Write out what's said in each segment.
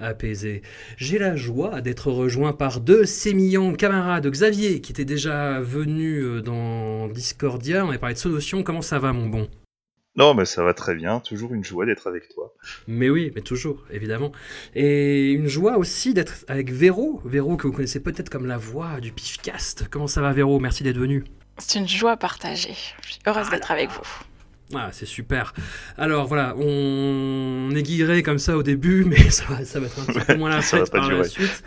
apaisée. J'ai la joie d'être rejoint par deux sémillants camarades, Xavier, qui était déjà venu euh, dans Discordia, on avait parlé de solutions, comment ça va mon bon? Non, mais ça va très bien. Toujours une joie d'être avec toi. Mais oui, mais toujours, évidemment. Et une joie aussi d'être avec Véro, Véro que vous connaissez peut-être comme la voix du Pifcast. Comment ça va Véro? Merci d'être venu. C'est une joie partagée. Je suis heureuse d'être avec vous. Ah, c'est super. Alors voilà, on aiguillerait comme ça au début, mais ça va, ça va être un petit peu moins la fête par la suite.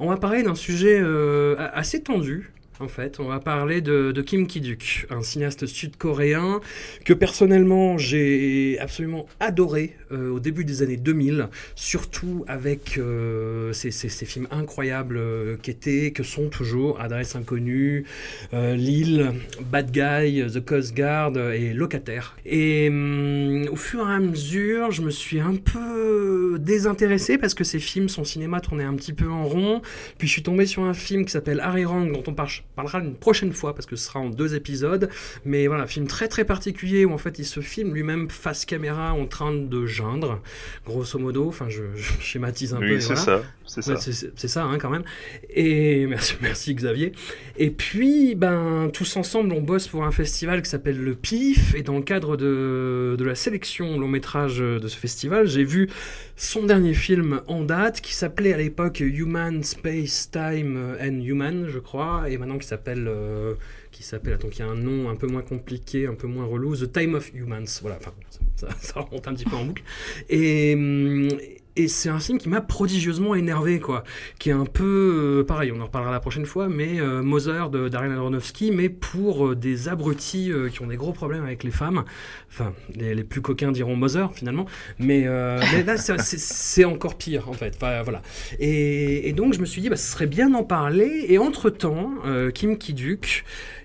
On va parler d'un sujet euh, assez tendu. En fait, on va parler de, Kim Ki-duk, un cinéaste sud-coréen que personnellement j'ai absolument adoré euh, au début des années 2000, surtout avec euh, ces, films incroyables euh, qu'étaient, que sont toujours Adresse inconnue, Lille, Bad Guy, The Coast Guard et Locataire. Et hum, au fur et à mesure, je me suis un peu désintéressé parce que ces films, son cinéma tournait un petit peu en rond. Puis je suis tombé sur un film qui s'appelle Arirang, dont on par- parlera une prochaine fois parce que ce sera en deux épisodes. Mais voilà, un film très très particulier où en fait il se filme lui-même face caméra en train de geindre, grosso modo. Enfin, je, je schématise un peu. oui, c'est voilà. ça. C'est Ouais, ça. c'est ça, hein, quand même. Et merci, merci Xavier. Et puis, ben, tous ensemble, on bosse pour un festival qui s'appelle le PIF. Et dans le cadre de, de la sélection long métrage de ce festival, j'ai vu son dernier film en date qui s'appelait à l'époque Human Space Time and Human, je crois, et maintenant qui s'appelle. euh, qui s'appelle, attends, qui a un nom un peu moins compliqué, un peu moins relou, The Time of Humans. Voilà, enfin, ça, ça, remonte un petit peu en boucle. Et, hum, et c'est un film qui m'a prodigieusement énervé, quoi. Qui est un peu, euh, pareil, on en reparlera la prochaine fois, mais euh, Mother de Darren Aronofsky, mais pour euh, des abrutis euh, qui ont des gros problèmes avec les femmes. Enfin, les, plus coquins diront Mother, finalement. Mais, là, c'est- encore pire, en fait. Voilà. Et, donc, je me suis dit, bah, ce serait bien d'en parler. Et entre-temps, Kim Ki-duk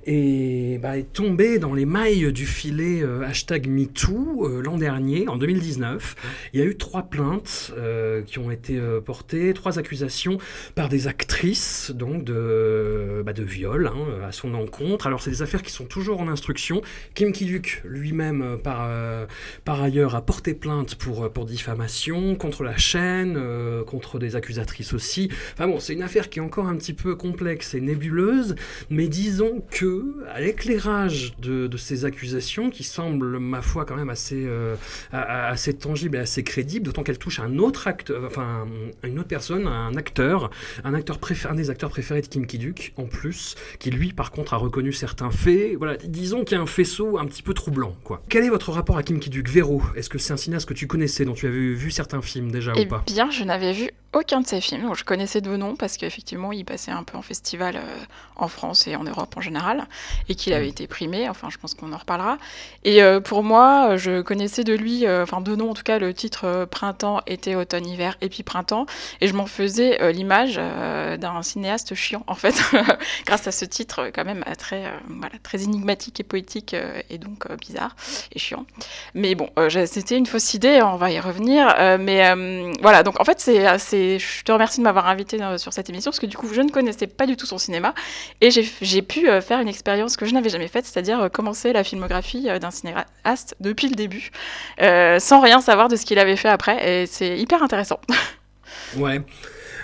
est, bah, est tombé dans les mailles du filet euh, hashtag MeToo euh, l'an dernier, en 2019. Il y a eu trois plaintes euh, qui ont été portées, trois accusations par des actrices donc de, bah, viol hein, à son encontre. Alors c'est des affaires qui sont toujours en instruction. Kim Ki-duk lui-même par, ailleurs a porté plainte pour, pour diffamation contre la chaîne, contre des accusatrices aussi. Enfin bon, c'est une affaire qui est encore un petit peu complexe et nébuleuse, mais disons que à l'éclairage de, de ces accusations qui semblent ma foi quand même assez, euh, assez tangibles et assez crédibles, d'autant qu'elles touchent un autre acteur, enfin une autre personne, un acteur, un acteur préféré, un des acteurs préférés de Kim Ki-duk en plus, qui lui par contre a reconnu certains faits. Voilà, disons qu'il y a un faisceau un petit peu troublant, quoi. Quel est votre rapport à Kim Ki-duk, Véro? Est-ce que c'est un cinéaste que tu connaissais, dont tu avais vu certains films déjà Eh ou pas? bien, je n'avais vu aucun de ses films. Donc, je connaissais de nom parce qu'effectivement, il passait un peu en festival euh, en France et en Europe en général, et qu'il avait été primé. Enfin, je pense qu'on en reparlera. Et euh, pour moi, je connaissais de lui, euh, enfin de nom en tout cas, le titre euh, Printemps, été, automne, hiver, et puis printemps. Et je m'en faisais euh, l'image euh, d'un cinéaste chiant, en fait, grâce à ce titre euh, quand même euh, très, euh, voilà, très énigmatique et poétique, euh, et donc euh, bizarre et chiant. Mais bon, euh, c'était une fausse idée, on va y revenir. euh, mais euh, voilà, donc en fait, c'est, je te remercie de m'avoir invité euh, sur cette émission parce que du coup, je ne connaissais pas du tout son cinéma et j'ai, pu euh, faire une expérience que je n'avais jamais faite, c'est-à-dire euh, commencer la filmographie d'un cinéaste depuis le début, sans rien savoir de ce qu'il avait fait après. Et c'est hyper intéressant. Ouais.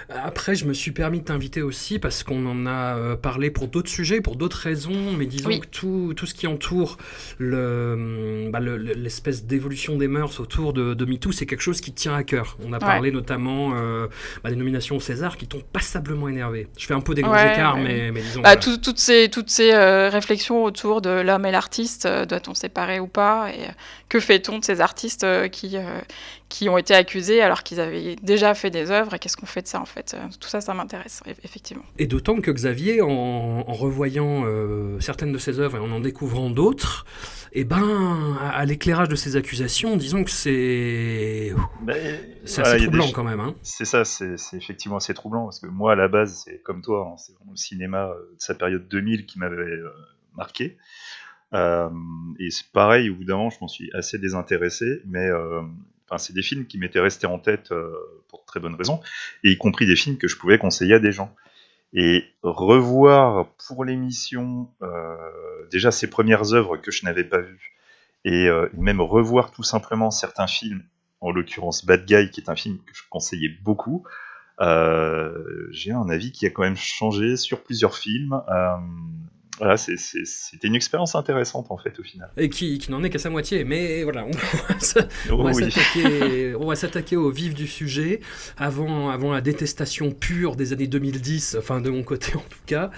Après, je me suis permis de t'inviter aussi parce qu'on en a euh, parlé pour d'autres sujets, pour d'autres raisons, mais disons Oui. que tout, tout ce qui entoure le, bah, le- le- l'espèce d'évolution des mœurs autour de, de MeToo, c'est quelque chose qui tient à cœur. On a parlé notamment euh, bah, des nominations au César qui t'ont passablement énervé. Je fais un peu des grands Ouais, écarts, ouais. mais, mais disons. Bah, tout- toutes ces, toutes ces euh, réflexions autour de l'homme et l'artiste, euh, doit-on séparer ou pas? Et que fait-on de ces artistes qui, qui ont été accusés alors qu'ils avaient déjà fait des œuvres? Et qu'est-ce qu'on fait de ça en fait Euh, Tout ça, ça m'intéresse, eff- effectivement. Et d'autant que Xavier, en, en revoyant euh, certaines de ses œuvres et en en découvrant d'autres, eh ben, à, à l'éclairage de ces accusations, disons que c'est Mais, c'est voilà, assez des troublant quand même. Hein. C'est ça, c'est c'est effectivement assez troublant parce que moi à la base, c'est comme toi, hein, c'est le cinéma euh, de sa période 2000 qui m'avait euh, marqué. Euh, et c'est pareil, au bout d'un moment, je m'en suis assez désintéressé, mais euh, enfin, c'est des films qui m'étaient restés en tête euh, pour de très bonnes raisons, et y compris des films que je pouvais conseiller à des gens. Et revoir pour l'émission euh, déjà ses premières œuvres que je n'avais pas vues, et euh, même revoir tout simplement certains films, en l'occurrence Bad Guy, qui est un film que je conseillais beaucoup, j'ai un avis qui a quand même changé sur plusieurs films. Voilà, c'était une expérience intéressante en fait au final. Et qui, qui n'en est qu'à sa moitié. Mais voilà, on va s- on Oh oui. s'attaquer- s'attaquer au vif du sujet, avant, avant la détestation pure des années 2010, enfin de mon côté en tout cas.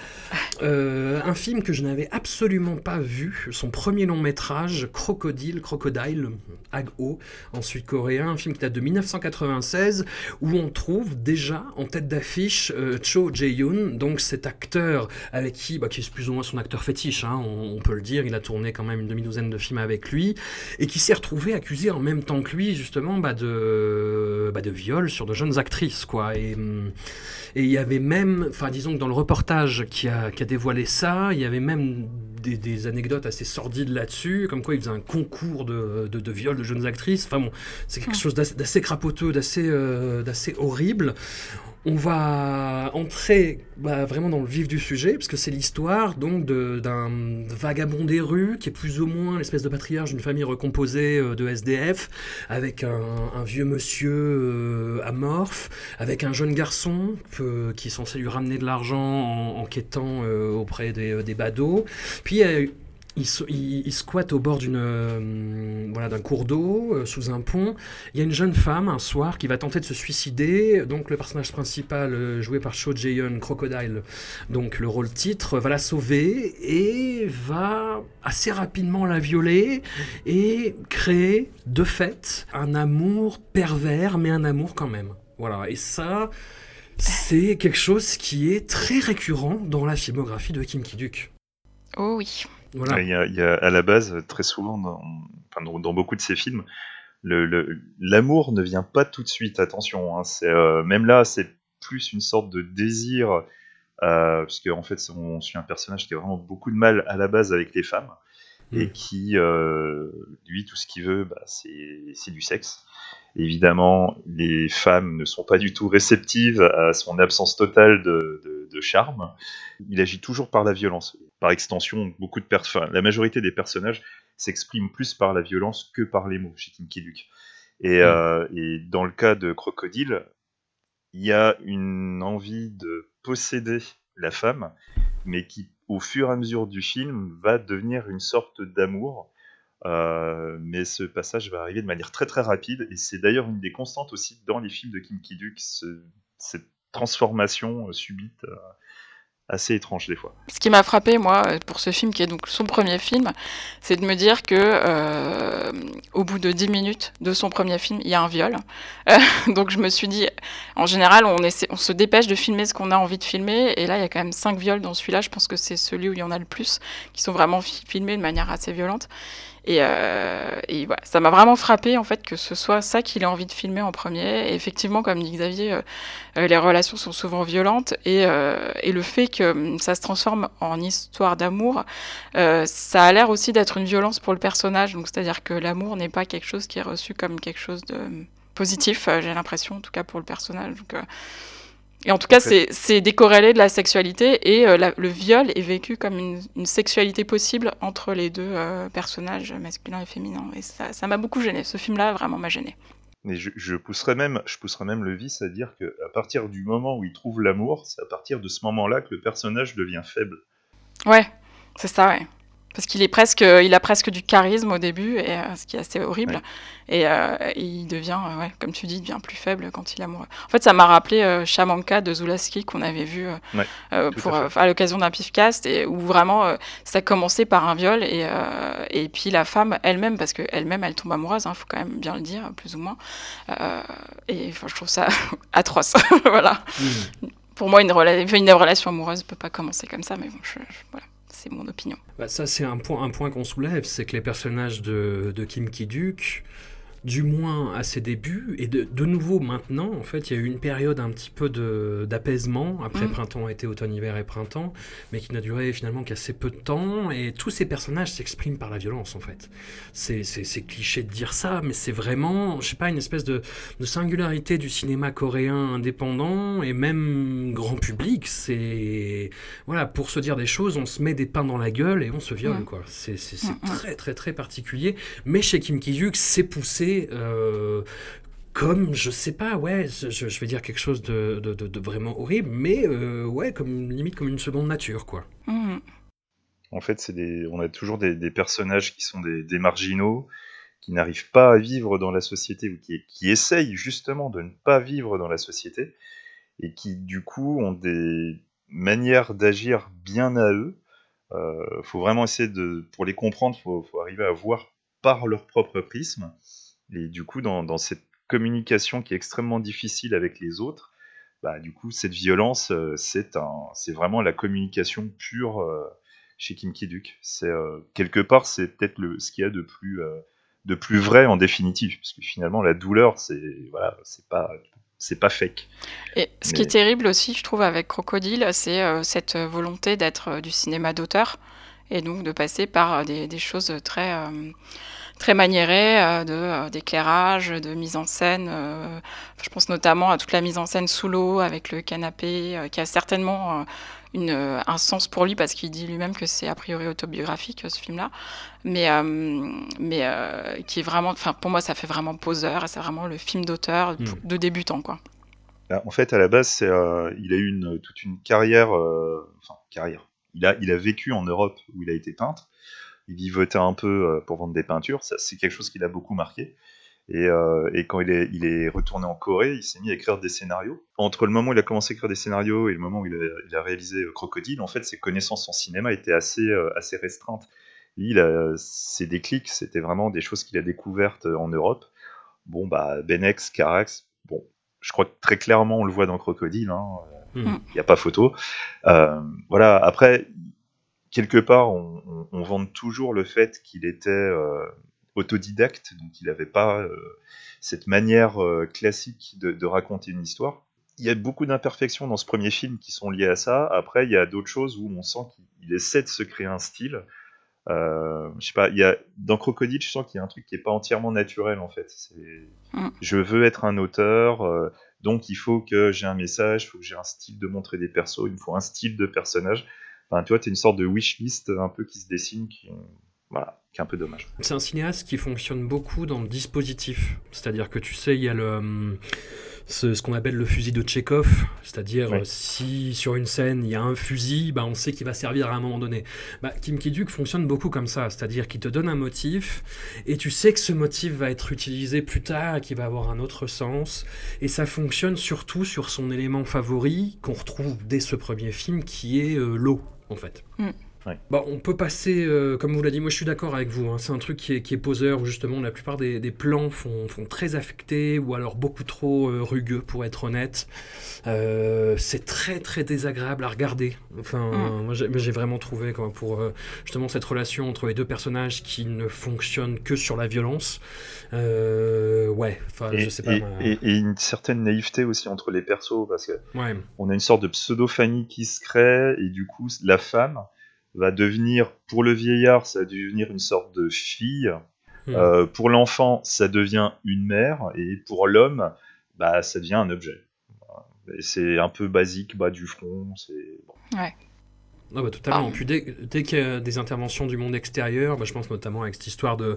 Euh, un film que je n'avais absolument pas vu, son premier long métrage, Crocodile, Crocodile, Ag-O, en sud-coréen, un film qui date de 1996, où on trouve déjà en tête d'affiche euh, Cho Jae-yoon, donc cet acteur avec qui, bah, qui est plus ou moins son acteur fétiche, hein, on, peut le dire, il a tourné quand même une demi-douzaine de films avec lui, et qui s'est retrouvé accusé en même temps que lui, justement, bah, de, bah, de viol sur de jeunes actrices, quoi. Et hum, et il y avait même, enfin disons que dans le reportage qui a, qui a dévoilé ça, il y avait même des, des anecdotes assez sordides là-dessus, comme quoi il faisait un concours de, de, de viol de jeunes actrices. Enfin bon, c'est quelque chose d'assez crapoteux, d'assez euh, horrible. On va entrer bah, vraiment dans le vif du sujet, parce que c'est l'histoire donc de- d'un vagabond des rues qui est plus ou moins l'espèce de patriarche d'une famille recomposée euh, de SDF, avec un, un vieux monsieur euh, amorphe, avec un jeune garçon qui est censé lui ramener de l'argent en, en quêtant euh, auprès des, des badauds. Puis euh, il, squatte au bord euh, d'un cours d'eau euh, sous un pont. Il y a une jeune femme un soir qui va tenter de se suicider. Donc le personnage principal joué par Cho Jae-yoon, Crocodile, donc le rôle titre, va la sauver et va assez rapidement la violer et créer de fait un amour pervers, mais un amour quand même. Voilà. Et ça. C'est quelque chose qui est très récurrent dans la filmographie de Kim Ki-duk. Oh oui. Voilà. Il y, a, il y a à la base, très souvent, dans, enfin, dans, dans beaucoup de ces films, le- le- l'amour ne vient pas tout de suite, attention. hein, c'est, euh, même là, c'est plus une sorte de désir, euh, parce qu'en fait, c'est- on suit un personnage qui a vraiment beaucoup de mal à la base avec les femmes, et Mm. qui, euh, lui, tout ce qu'il veut, bah, c'est c'est du sexe. Évidemment, les femmes ne sont pas du tout réceptives à son absence totale de, de- de charme. Il agit toujours par la violence. Par extension, beaucoup de enfin, la majorité des personnages s'expriment plus par la violence que par les mots chez Kim Ki-duk. Et, euh, et dans le cas de Crocodile, il y a une envie de posséder la femme, mais qui, au fur et à mesure du film, va devenir une sorte d'amour. Euh, mais ce passage va arriver de manière très très rapide, et c'est d'ailleurs une des constantes aussi dans les films de Kim Ki-duk, ce- cette transformation euh, subite assez étrange des fois. Ce qui m'a frappé, moi, pour ce film, qui est donc son premier film, c'est de me dire que euh, au bout de 10 minutes de son premier film, il y a un viol. Euh, donc je me suis dit, en général, on, on se dépêche de filmer ce qu'on a envie de filmer, et là, il y a quand même 5 viols dans celui-là. Je pense que c'est celui où il y en a le plus, qui sont vraiment fi- filmés de manière assez violente. Et, euh, ça m'a vraiment frappé en fait que ce soit ça qu'il ait envie de filmer en premier. Et effectivement, comme dit Xavier, euh, euh, les relations sont souvent violentes et, le fait que hum, ça se transforme en histoire d'amour, ça a l'air aussi d'être une violence pour le personnage. C'est-à-dire que l'amour n'est pas quelque chose qui est reçu comme quelque chose de hum, positif. J'ai l'impression, en tout cas pour le personnage. Et en tout cas, c'est c'est décorrélé de la sexualité et euh, la- le viol est vécu comme une, une sexualité possible entre les deux euh, personnages masculins et féminins. Et ça ça m'a beaucoup gêné. Ce film-là, vraiment m'a gêné. Mais je, je pousserais même, je pousserais même le vice à dire que à partir du moment où il trouve l'amour, c'est à partir de ce moment-là que le personnage devient faible. Ouais, c'est ça, ouais. Parce qu'il est presque, il a presque du charisme au début, et, euh, ce qui est assez horrible. Ouais. Et, euh, et il devient, euh, ouais, comme tu dis, il devient plus faible quand il est amoureux. En fait, ça m'a rappelé euh, Shamanka de Zulaski qu'on avait vu Ouais, euh, tout pour, à à l'occasion d'un pifcast, et où vraiment ça commençait par un viol, et, et puis la femme elle-même, parce qu'elle-même elle tombe amoureuse, il faut quand même bien le dire, plus ou moins. Et je trouve ça atroce. voilà. Pour moi, une, rela- une relation amoureuse peut pas commencer comme ça, mais bon, je- je- voilà, c'est mon opinion. Bah, ça, c'est un point, qu'on soulève, c'est que les personnages de, de Kim Ki-duk, du moins à ses débuts, et de, de nouveau maintenant, en fait, il y a eu une période un petit peu d'apaisement, après Mm. printemps, été, automne, hiver et printemps, mais qui n'a duré finalement qu'assez peu de temps, et tous ces personnages s'expriment par la violence, en fait. C'est cliché de dire ça, mais c'est vraiment, je sais pas, une espèce de, de singularité du cinéma coréen indépendant, et même grand public, c'est voilà, pour se dire des choses, on se met des pains dans la gueule et on se viole, Mm. quoi. C'est Mm, très, très, très particulier. Mais chez Kim Ki-duk, c'est poussé euh, comme, je sais pas, ouais, je, vais dire quelque chose de, vraiment horrible, mais euh, ouais, comme limite comme une seconde nature, quoi. Mhm. En fait, c'est on a toujours des, personnages qui sont des, marginaux, qui n'arrivent pas à vivre dans la société ou qui, qui essayent justement de ne pas vivre dans la société et qui du coup ont des manières d'agir bien à eux. Euh, faut vraiment essayer de, pour les comprendre, faut, faut arriver à voir par leur propre prisme. Et du coup, dans, dans cette communication qui est extrêmement difficile avec les autres, bah, du coup, cette violence, euh, c'est vraiment la communication pure euh, chez Kim Ki-duk. C'est euh, quelque part, c'est peut-être ce qu'il y a de plus euh, de plus vrai en définitive, parce que finalement, la douleur, c'est voilà, c'est pas c'est pas fake. Et ce qui est terrible aussi, je trouve, avec Crocodile, c'est cette volonté d'être du cinéma d'auteur et donc de passer par des, des choses très, très maniérées, euh, de, euh, d'éclairage, de mise en scène. euh, je pense notamment à toute la mise en scène sous l'eau avec le canapé, euh, qui a certainement euh, une, un sens pour lui parce qu'il dit lui-même que c'est a priori autobiographique ce film-là, mais, euh, mais euh, qui est vraiment, enfin pour moi ça fait vraiment poseur et c'est vraiment le film d'auteur Mm. de débutant quoi. Bah, En fait, à la base, c'est, euh, il a eu une, toute une carrière, euh, enfin carrière. Il a, il a vécu en Europe où il a été peintre. Il vivotait un peu euh, pour vendre des peintures. Ça, c'est quelque chose qui l'a beaucoup marqué. Et, euh, et quand il est, il est retourné en Corée, il s'est mis à écrire des scénarios. Entre le moment où il a commencé à écrire des scénarios et le moment où il a, il a réalisé euh, Crocodile, en fait, ses connaissances en cinéma étaient assez, euh, assez restreintes. Lui, il ses déclics, c'était vraiment des choses qu'il a découvertes en Europe. Bon, bah, Benex, Carax, bon, je crois que très clairement, on le voit dans Crocodile, hein, il Mm. n'y a pas photo. Voilà, après, quelque part, on, on, on vante toujours le fait qu'il était euh, autodidacte, donc il n'avait pas euh, cette manière euh, classique de, de raconter une histoire. Il y a beaucoup d'imperfections dans ce premier film qui sont liées à ça. Après, il y a d'autres choses où on sent qu'il essaie de se créer un style. Je sais pas, il y a, dans Crocodile, je sens qu'il y a un truc qui est pas entièrement naturel en fait. C'est- Mm. Je veux être un auteur, donc il faut que j'ai un message, il faut que j'ai un style de montrer des persos, il me faut un style de personnage. Enfin, tu vois, t'es une sorte de wishlist un peu qui se dessine, qui, voilà, qui est un peu dommage. C'est un cinéaste qui fonctionne beaucoup dans le dispositif. C'est-à-dire que tu sais, il y a le, hum, ce, ce qu'on appelle le fusil de Tchekhov. C'est-à-dire, Oui. euh, si sur une scène il y a un fusil, bah, on sait qu'il va servir à un moment donné. Bah, Kim Ki-duk fonctionne beaucoup comme ça. C'est-à-dire qu'il te donne un motif et tu sais que ce motif va être utilisé plus tard et qu'il va avoir un autre sens. Et ça fonctionne surtout sur son élément favori qu'on retrouve dès ce premier film qui est euh, l'eau, en fait. Bah, on peut passer, euh, comme vous l'avez dit, moi je suis d'accord avec vous, hein, c'est un truc qui est, qui est poseur, où justement la plupart des, des plans font, font très affectés, ou alors beaucoup trop euh, rugueux pour être honnête. Euh, c'est très très désagréable à regarder. Enfin, Mm. moi j'ai vraiment trouvé quoi, pour euh, justement cette relation entre les deux personnages qui ne fonctionne que sur la violence. Euh, ouais, enfin Et, je sais pas. et- ma- et- et une certaine naïveté aussi entre les persos, parce que Ouais. on a une sorte de pseudo-famille qui se crée, et du coup, la femme va devenir, pour le vieillard, ça va devenir une sorte de fille. Mm. Euh, pour l'enfant, ça devient une mère, et pour l'homme, bah, ça devient un objet. C'est un peu basique, bas du front. C'est bon. Ouais. Ah bah totalement. Ah. Puis dès, dès qu'il y a des interventions du monde extérieur, bah, je pense notamment avec cette histoire de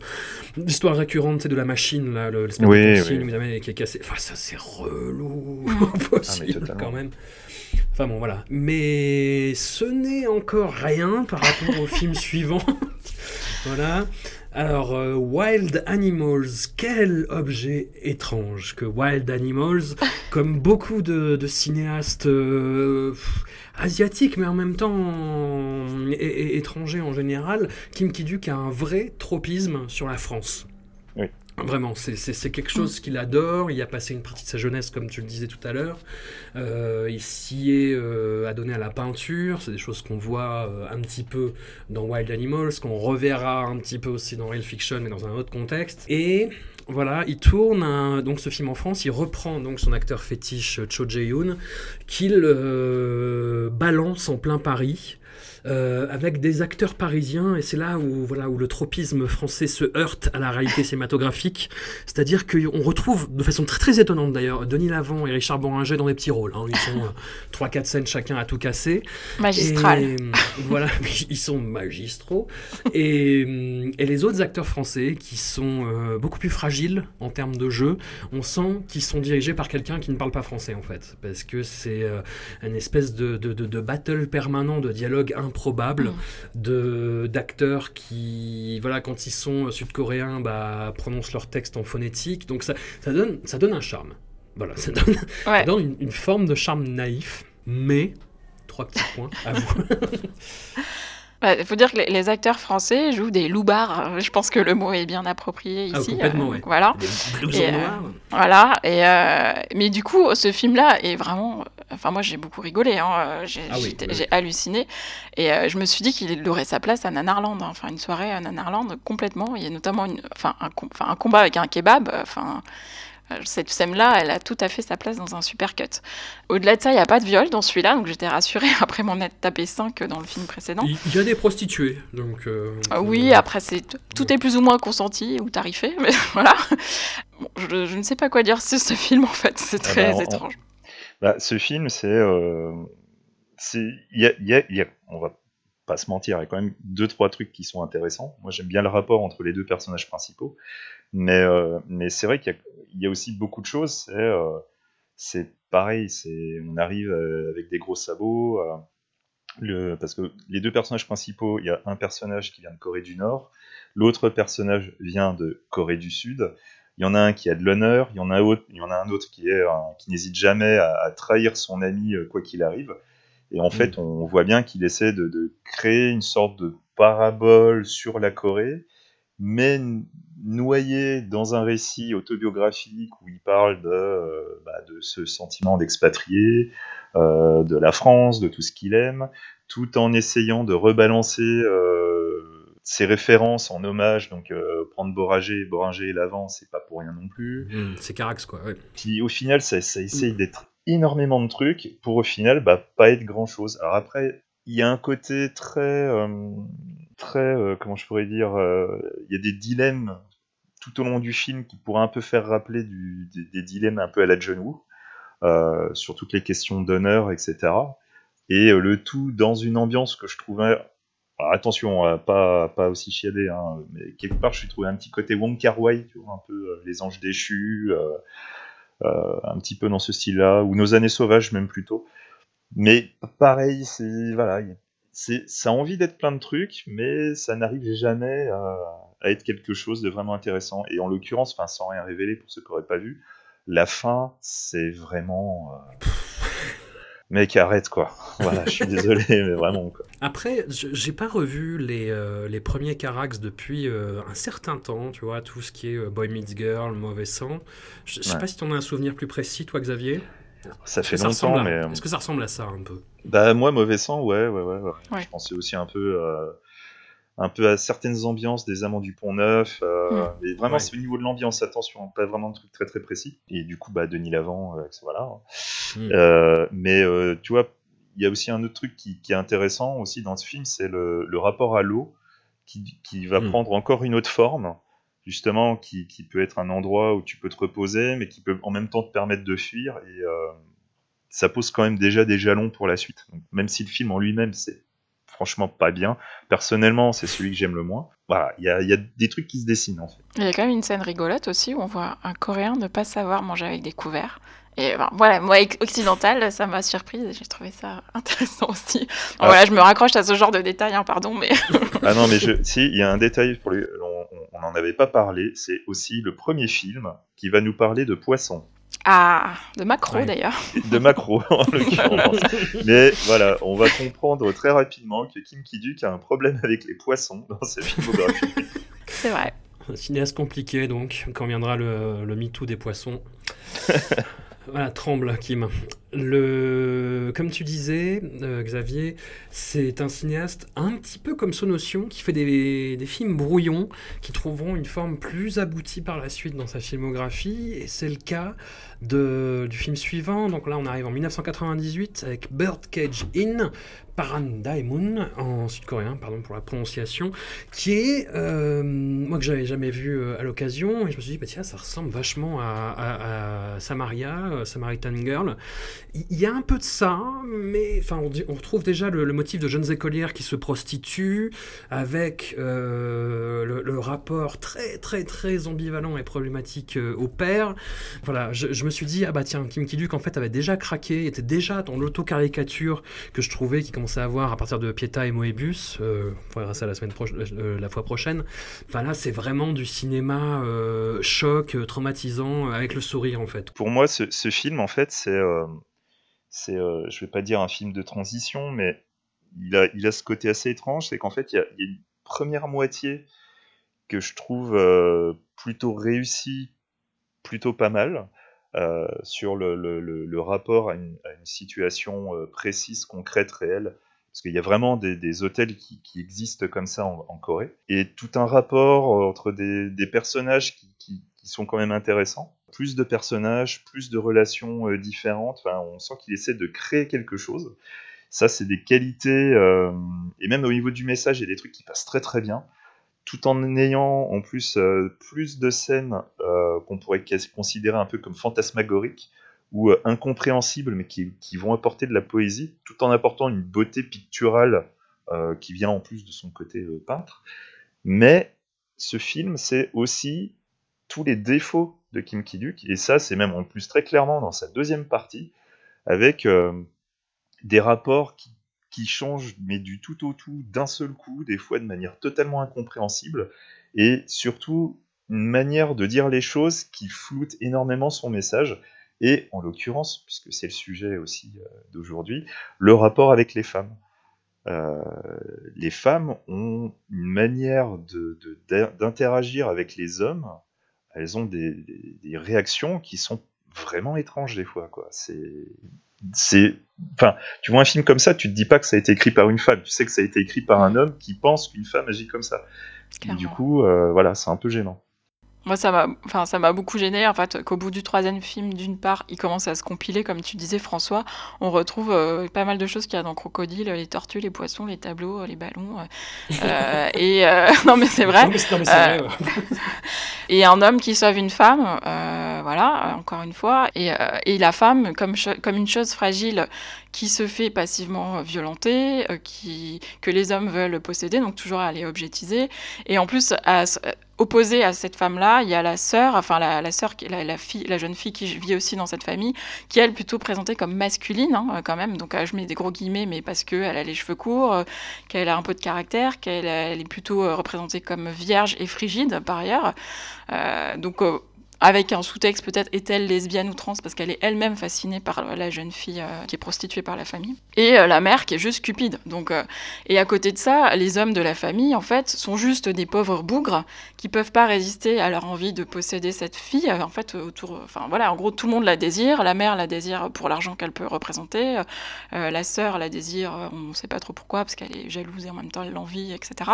l'histoire récurrente sais, de la machine là, le, l'espèce Oui, de consigne, oui. qui est cassé. Enfin ça c'est relou, Mm. impossible totalement. quand même. Enfin bon voilà. Mais ce n'est encore rien par rapport au film suivant. voilà. Alors, euh, Wild Animals, quel objet étrange que Wild Animals, comme beaucoup de, de cinéastes euh, asiatiques, mais en même temps et- et- étrangers en général, Kim Ki-duk a un vrai tropisme sur la France. Vraiment, c'est- quelque chose qu'il adore. Il a passé une partie de sa jeunesse, comme tu le disais tout à l'heure. Euh, il s'y est euh, adonné à la peinture. C'est des choses qu'on voit euh, un petit peu dans Wild Animals, qu'on reverra un petit peu aussi dans Real Fiction, mais dans un autre contexte. Et voilà, il tourne un- donc ce film en France. Il reprend donc son acteur fétiche Cho Jae-yoon, qu'il euh, balance en plein Paris. Euh, avec des acteurs parisiens, et c'est là où, voilà, où le tropisme français se heurte à la réalité cinématographique. C'est-à-dire qu'on retrouve, de façon très très étonnante d'ailleurs, Denis Lavant et Richard Boringer dans des petits rôles. hein. Ils sont 3-4 scènes chacun à tout casser. Magistral. Et, euh, voilà, ils sont magistraux. Et, euh, et les autres acteurs français, qui sont euh, beaucoup plus fragiles en termes de jeu, on sent qu'ils sont dirigés par quelqu'un qui ne parle pas français en fait. Parce que c'est euh, une espèce de, de, de- de battle permanent, de dialogue improbable, de d'acteurs qui, voilà, quand ils sont sud-coréens, bah, prononcent leur texte en phonétique. Donc ça, ça, donne, ça donne un charme. Voilà, ça donne, ça Ouais. donne une, une forme de charme naïf, mais trois petits points à vous. Il faut dire que les, les acteurs français jouent des loupards. Je pense que le mot est bien approprié Ah, ici. complètement, euh, ouais. Voilà. Des blousons Et, euh. Voilà. Et, euh, mais du coup, ce film-là est vraiment. Enfin, moi, j'ai beaucoup rigolé. hein. J'ai Ah oui, j'étais- oui, j'ai oui. halluciné. Et euh, je me suis dit qu'il aurait sa place à Nanarland. hein. Enfin, une soirée à Nanarland, complètement. Il y a notamment une, enfin, un, com- enfin, un combat avec un kebab. Enfin. euh, Cette scène-là, elle a tout à fait sa place dans un super cut. Au-delà de ça, il n'y a pas de viol dans celui-là, donc j'étais rassurée après m'en être tapé 5 dans le film précédent. Il y a des prostituées, donc. euh, on Ah oui, après, c'est tout est plus ou moins consenti ou tarifé, mais voilà. Bon, je, je ne sais pas quoi dire sur ce film, en fait. C'est Ah très bah, on- étrange. Bah, ce film, c'est. euh, y a, y y a- on va pas se mentir, il y a quand même deux, trois trucs qui sont intéressants. Moi, j'aime bien le rapport entre les deux personnages principaux. Mais, euh, mais c'est vrai qu'il y, a- aussi beaucoup de choses. C'est euh, pareil, on arrive euh, avec des gros sabots. euh, le, parce que les deux personnages principaux, il y a un personnage qui vient de Corée du Nord, l'autre personnage vient de Corée du Sud. Il y en a un qui a de l'honneur, il y en a un autre, il y en a un autre qui est un- qui n'hésite jamais à, à trahir son ami euh, quoi qu'il arrive. Et en fait, on voit bien qu'il essaie de, de créer une sorte de parabole sur la Corée, mais noyé dans un récit autobiographique où il parle de, euh, bah, de ce sentiment d'expatrié, euh, de la France, de tout ce qu'il aime, tout en essayant de rebalancer euh, ses références en hommage. Donc, euh, prendre Boranger, Boringer et Lavant, c'est pas pour rien non plus. Hmm, c'est Carax, quoi. ouais. Puis au final, ça, ça essaye d'être énormément de trucs pour au final bah, pas être grand chose. Alors après, il y a un côté très, euh, très, euh, comment je pourrais dire, il y a des dilemmes tout au long du film qui pourraient un peu faire rappeler du- des, des dilemmes un peu à la John Woo, sur toutes les questions d'honneur, etc. Et le tout dans une ambiance que je trouvais attention, pas, pas aussi chiadé, hein, mais quelque part, je suis trouvé un petit côté Wong Kar Wai, un peu euh, les anges déchus, euh, euh, un petit peu dans ce style-là, ou nos années sauvages même plutôt. Mais pareil, c'est voilà, il- c'est ça a envie d'être plein de trucs, mais ça n'arrive jamais à, être quelque chose de vraiment intéressant. Et en l'occurrence, sans rien révéler pour ceux qui n'auraient pas vu, la fin, c'est vraiment mec arrête quoi. Voilà, je suis désolé, mais vraiment quoi. Après, je- j'ai pas revu les, euh, les premiers Carax depuis euh, un certain temps, tu vois, tout ce qui est euh, Boy Meets Girl, Mauvais Sang. Je sais Ouais. pas si tu en as un souvenir plus précis, toi, Xavier. Ça fait ça longtemps, à- mais Est-ce que ça ressemble à ça un peu? Bah moi mauvais sang ouais ouais ouais, ouais. Ouais. Je pensais aussi un peu euh, un peu à certaines ambiances des amants du Pont Neuf euh, Mm. et vraiment Ouais. c'est au niveau de l'ambiance attention pas vraiment de trucs très très précis et du coup bah Denis Lavant euh, voilà hein. Mm. Euh, mais euh, tu vois il y a aussi un autre truc qui, qui est intéressant aussi dans ce film c'est le, le rapport à l'eau qui, qui va Mm. prendre encore une autre forme justement qui, qui peut être un endroit où tu peux te reposer mais qui peut en même temps te permettre de fuir et euh, ça pose quand même déjà des jalons pour la suite. Donc, même si le film en lui-même c'est franchement pas bien. Personnellement, c'est celui que j'aime le moins. Voilà, il y a, y a des trucs qui se dessinent en fait. Il y a quand même une scène rigolote aussi où on voit un Coréen ne pas savoir manger avec des couverts. Et ben, voilà, moi, occidental, ça m'a surprise et j'ai trouvé ça intéressant aussi. Ah. Voilà, je me raccroche à ce genre de détails, hein, pardon, mais Ah non, mais je, si, il y a un détail pour lui, on on n'en avait pas parlé, c'est aussi le premier film qui va nous parler de poissons. Ah, de macro Ouais. d'ailleurs. de macro en l'occurrence. Mais voilà, on va comprendre très rapidement que Kim Ki-duk a un problème avec les poissons dans sa filmographie. C'est vrai. Un cinéaste compliqué, donc, quand viendra le, le MeToo des poissons. voilà, tremble, Kim. Le, comme tu disais, euh, Xavier, c'est un cinéaste un petit peu comme Sonotion, qui fait des, des films brouillons, qui trouveront une forme plus aboutie par la suite dans sa filmographie, et c'est le cas de, du film suivant. Donc là, on arrive en 1998 avec Birdcage Inn, Parandaemun, en sud-coréen, pardon pour la prononciation, qui est, euh, moi que j'avais jamais vu euh, à l'occasion, et je me suis dit, bah, tiens, ça ressemble vachement à, à- à Samaria, Samaritan Girl. Il y a un peu de ça, mais enfin, on, retrouve déjà le, motif de jeunes écolières qui se prostituent, avec euh, le, rapport très, très, très ambivalent et problématique euh, au père. Voilà, je, me suis dit, ah bah tiens, Kim Ki-duk en fait avait déjà craqué, était déjà dans l'auto-caricature que je trouvais qu'il commençait à avoir à partir de Pieta et Moebius. Euh, on verra ça la, semaine euh, la fois prochaine. Enfin là, c'est vraiment du cinéma choc, traumatisant, avec le sourire en fait. Pour moi, ce, film, en fait, c'est, c'est, euh, je vais pas dire un film de transition, mais il a, il a ce côté assez étrange, c'est qu'en fait, il y a, il y a une première moitié que je trouve euh, plutôt réussie, plutôt pas mal, euh, sur le, le- le- rapport à une, à une situation euh, précise, concrète, réelle. Parce qu'il y a vraiment des, des hôtels qui, qui existent comme ça en, en Corée. Et tout un rapport euh, entre des, des personnages qui, qui- qui sont quand même intéressants. Plus de personnages, plus de relations euh, différentes. On sent qu'il essaie de créer quelque chose. Ça, c'est des qualités. euh, et même au niveau du message, il y a des trucs qui passent très très bien. Tout en ayant en plus euh, plus de scènes qu'on pourrait considérer un peu comme fantasmagoriques ou incompréhensibles, mais qui, vont apporter de la poésie, tout en apportant une beauté picturale qui vient en plus de son côté peintre. Mais ce film, c'est aussi tous les défauts de Kim Ki-duk, et ça, c'est même en plus très clairement dans sa deuxième partie, avec euh, des rapports qui, changent, mais du tout au tout, d'un seul coup, des fois de manière totalement incompréhensible, et surtout une manière de dire les choses qui floute énormément son message, et en l'occurrence, puisque c'est le sujet aussi euh, d'aujourd'hui, le rapport avec les femmes. Euh, les femmes ont une manière d'interagir avec les hommes, elles ont des, des- des réactions qui sont vraiment étranges des fois. Quoi. C'est, c'est, enfin, tu vois un film comme ça, tu te dis pas que ça a été écrit par une femme, tu sais que ça a été écrit par un homme qui pense qu'une femme agit comme ça. Et du coup, euh, voilà, c'est un peu gênant. Moi, ça m'a, enfin, ça m'a beaucoup gêné en fait qu'au bout du troisième film, d'une part, il commence à se compiler, comme tu disais, François. On retrouve euh, pas mal de choses qu'il y a dans Crocodile, les tortues, les poissons, les tableaux, euh, les ballons. euh, et euh, non, mais c'est vrai. Non, mais c'est non, mais c'est vrai, ouais. Et un homme qui sauve une femme, voilà, encore une fois. Et, et la femme, comme, comme une chose fragile qui se fait passivement violenter, qui, que les hommes veulent posséder, donc toujours à les objetiser. Et en plus, à, s- opposé à cette femme-là, il y a la sœur, enfin la, sœur, la, la fille, la jeune fille qui vit aussi dans cette famille, qui elle plutôt présentée comme masculine hein, euh, quand même. Donc euh, je mets des gros guillemets, mais parce que elle a les cheveux courts, euh, qu'elle a un peu de caractère, qu'elle elle est plutôt représentée comme vierge et frigide par ailleurs. Donc avec un sous-texte peut-être est-elle lesbienne ou trans parce qu'elle est elle-même fascinée par la jeune fille euh, qui est prostituée par la famille. Et euh, la mère qui est juste cupide. Donc euh, et à côté de ça les hommes de la famille en fait sont juste des pauvres bougres qui peuvent pas résister à leur envie de posséder cette fille. En fait autour enfin voilà en gros tout le monde la désire. La mère la désire pour l'argent qu'elle peut représenter. La sœur la désire on sait pas trop pourquoi parce qu'elle est jalouse et en même temps elle l'envie etc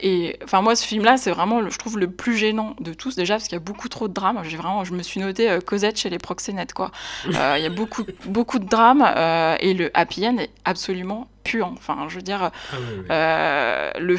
et enfin moi ce film là c'est vraiment je trouve le plus gênant de tous déjà parce qu'il y a beaucoup trop de drames. J'ai vraiment je me suis noté euh, Cosette chez les proxénètes quoi. Euh, il y a beaucoup beaucoup de drames euh, et le happy end est absolument puant. Enfin, je veux dire, Ah oui, oui. euh, le,